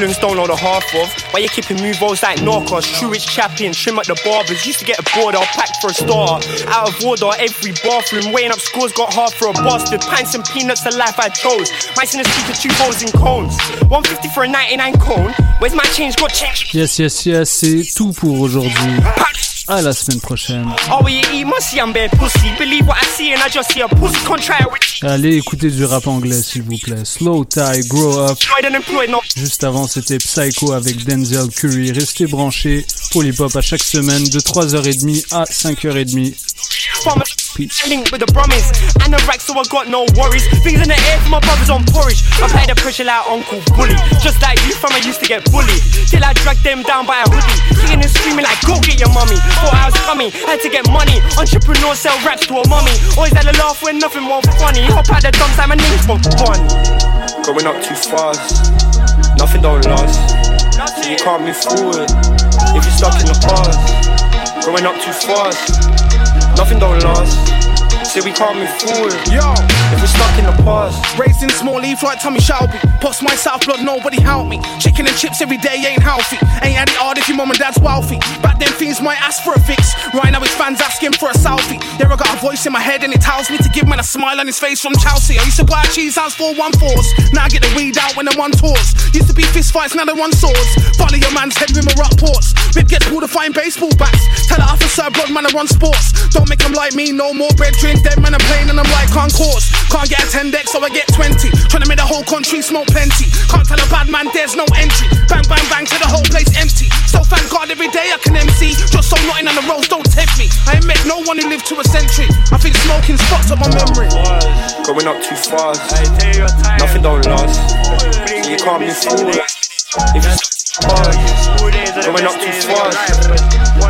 Problems don't know the half of. Why you keeping movos like Norcos? True rich chapping, trim at the barbers. Used to get a board, I'll pack for a star. Out of order, every bathroom. Weighing up scores, got hard for a bastard. Pints and peanuts, the life I chose. The street with two holes in cones. 150 for a 99 cone. Where's my change? Got change. Yes, yes, yes, c'est tout pour aujourd'hui. À la semaine prochaine. Oh, you eat musty, I'm bare pussy. Believe what I see and I just see a pussy contract with Allez écouter du rap anglais s'il vous plaît. Slow Tie, Grow Up. Juste avant c'était Psycho avec Denzel Curry. Restez branchés pour l'hip-hop à chaque semaine de 3h30 à 5h30. From a link with the promise and the rack, so I got no worries. Things in the air for my brothers on porridge. I play the pressure like Uncle Bully. Just like you, from I used to get bullied. Till I dragged them down by a hoodie. Kicking and screaming like, go get your mummy. Thought I was coming, had to get money. Entrepreneur sell raps to a mummy. Always had a laugh when nothing more funny. Hop out the dumps like my name's for fun. Going up too fast, nothing don't last. So you can't move forward if you're stuck in the past. Growing up too fast, nothing don't last. So we can't move forward. Yo, if we're stuck in the past. Raised in small leaf like Tommy Shelby. Post my south blood, nobody help me. Chicken and chips every day ain't healthy. Ain't had it hard if your mum and dad's wealthy. Back then things might ask for a fix. Right now it's fans asking for a selfie. Yeah, I got a voice in my head and it tells me to give man a smile on his face from Chelsea. I used to buy cheese house for one fours. Now I get the weed out when I'm on tours. Used to be fist fights, now they one swords. Follow your man's head with my rock ports. Rip gets pulled to find baseball bats. Tell the officer blood man I run sports. Don't make them like me, no more bread drink. Dead man I'm playing and I'm like concourse. Can't get a 10 deck, so I get 20. Trying to make the whole country smoke plenty. Can't tell a bad man there's no entry. Bang, bang, bang to the whole place empty. So thank God every day I can MC. Just so nothing on the roads don't tempt me. I ain't met no one who lived to a century. I think smoking spots up my memory. Going up too fast, nothing don't last. So you can't move forward if you're stuck in. Going up too fast,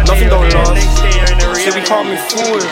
nothing don't last. So we can't move forward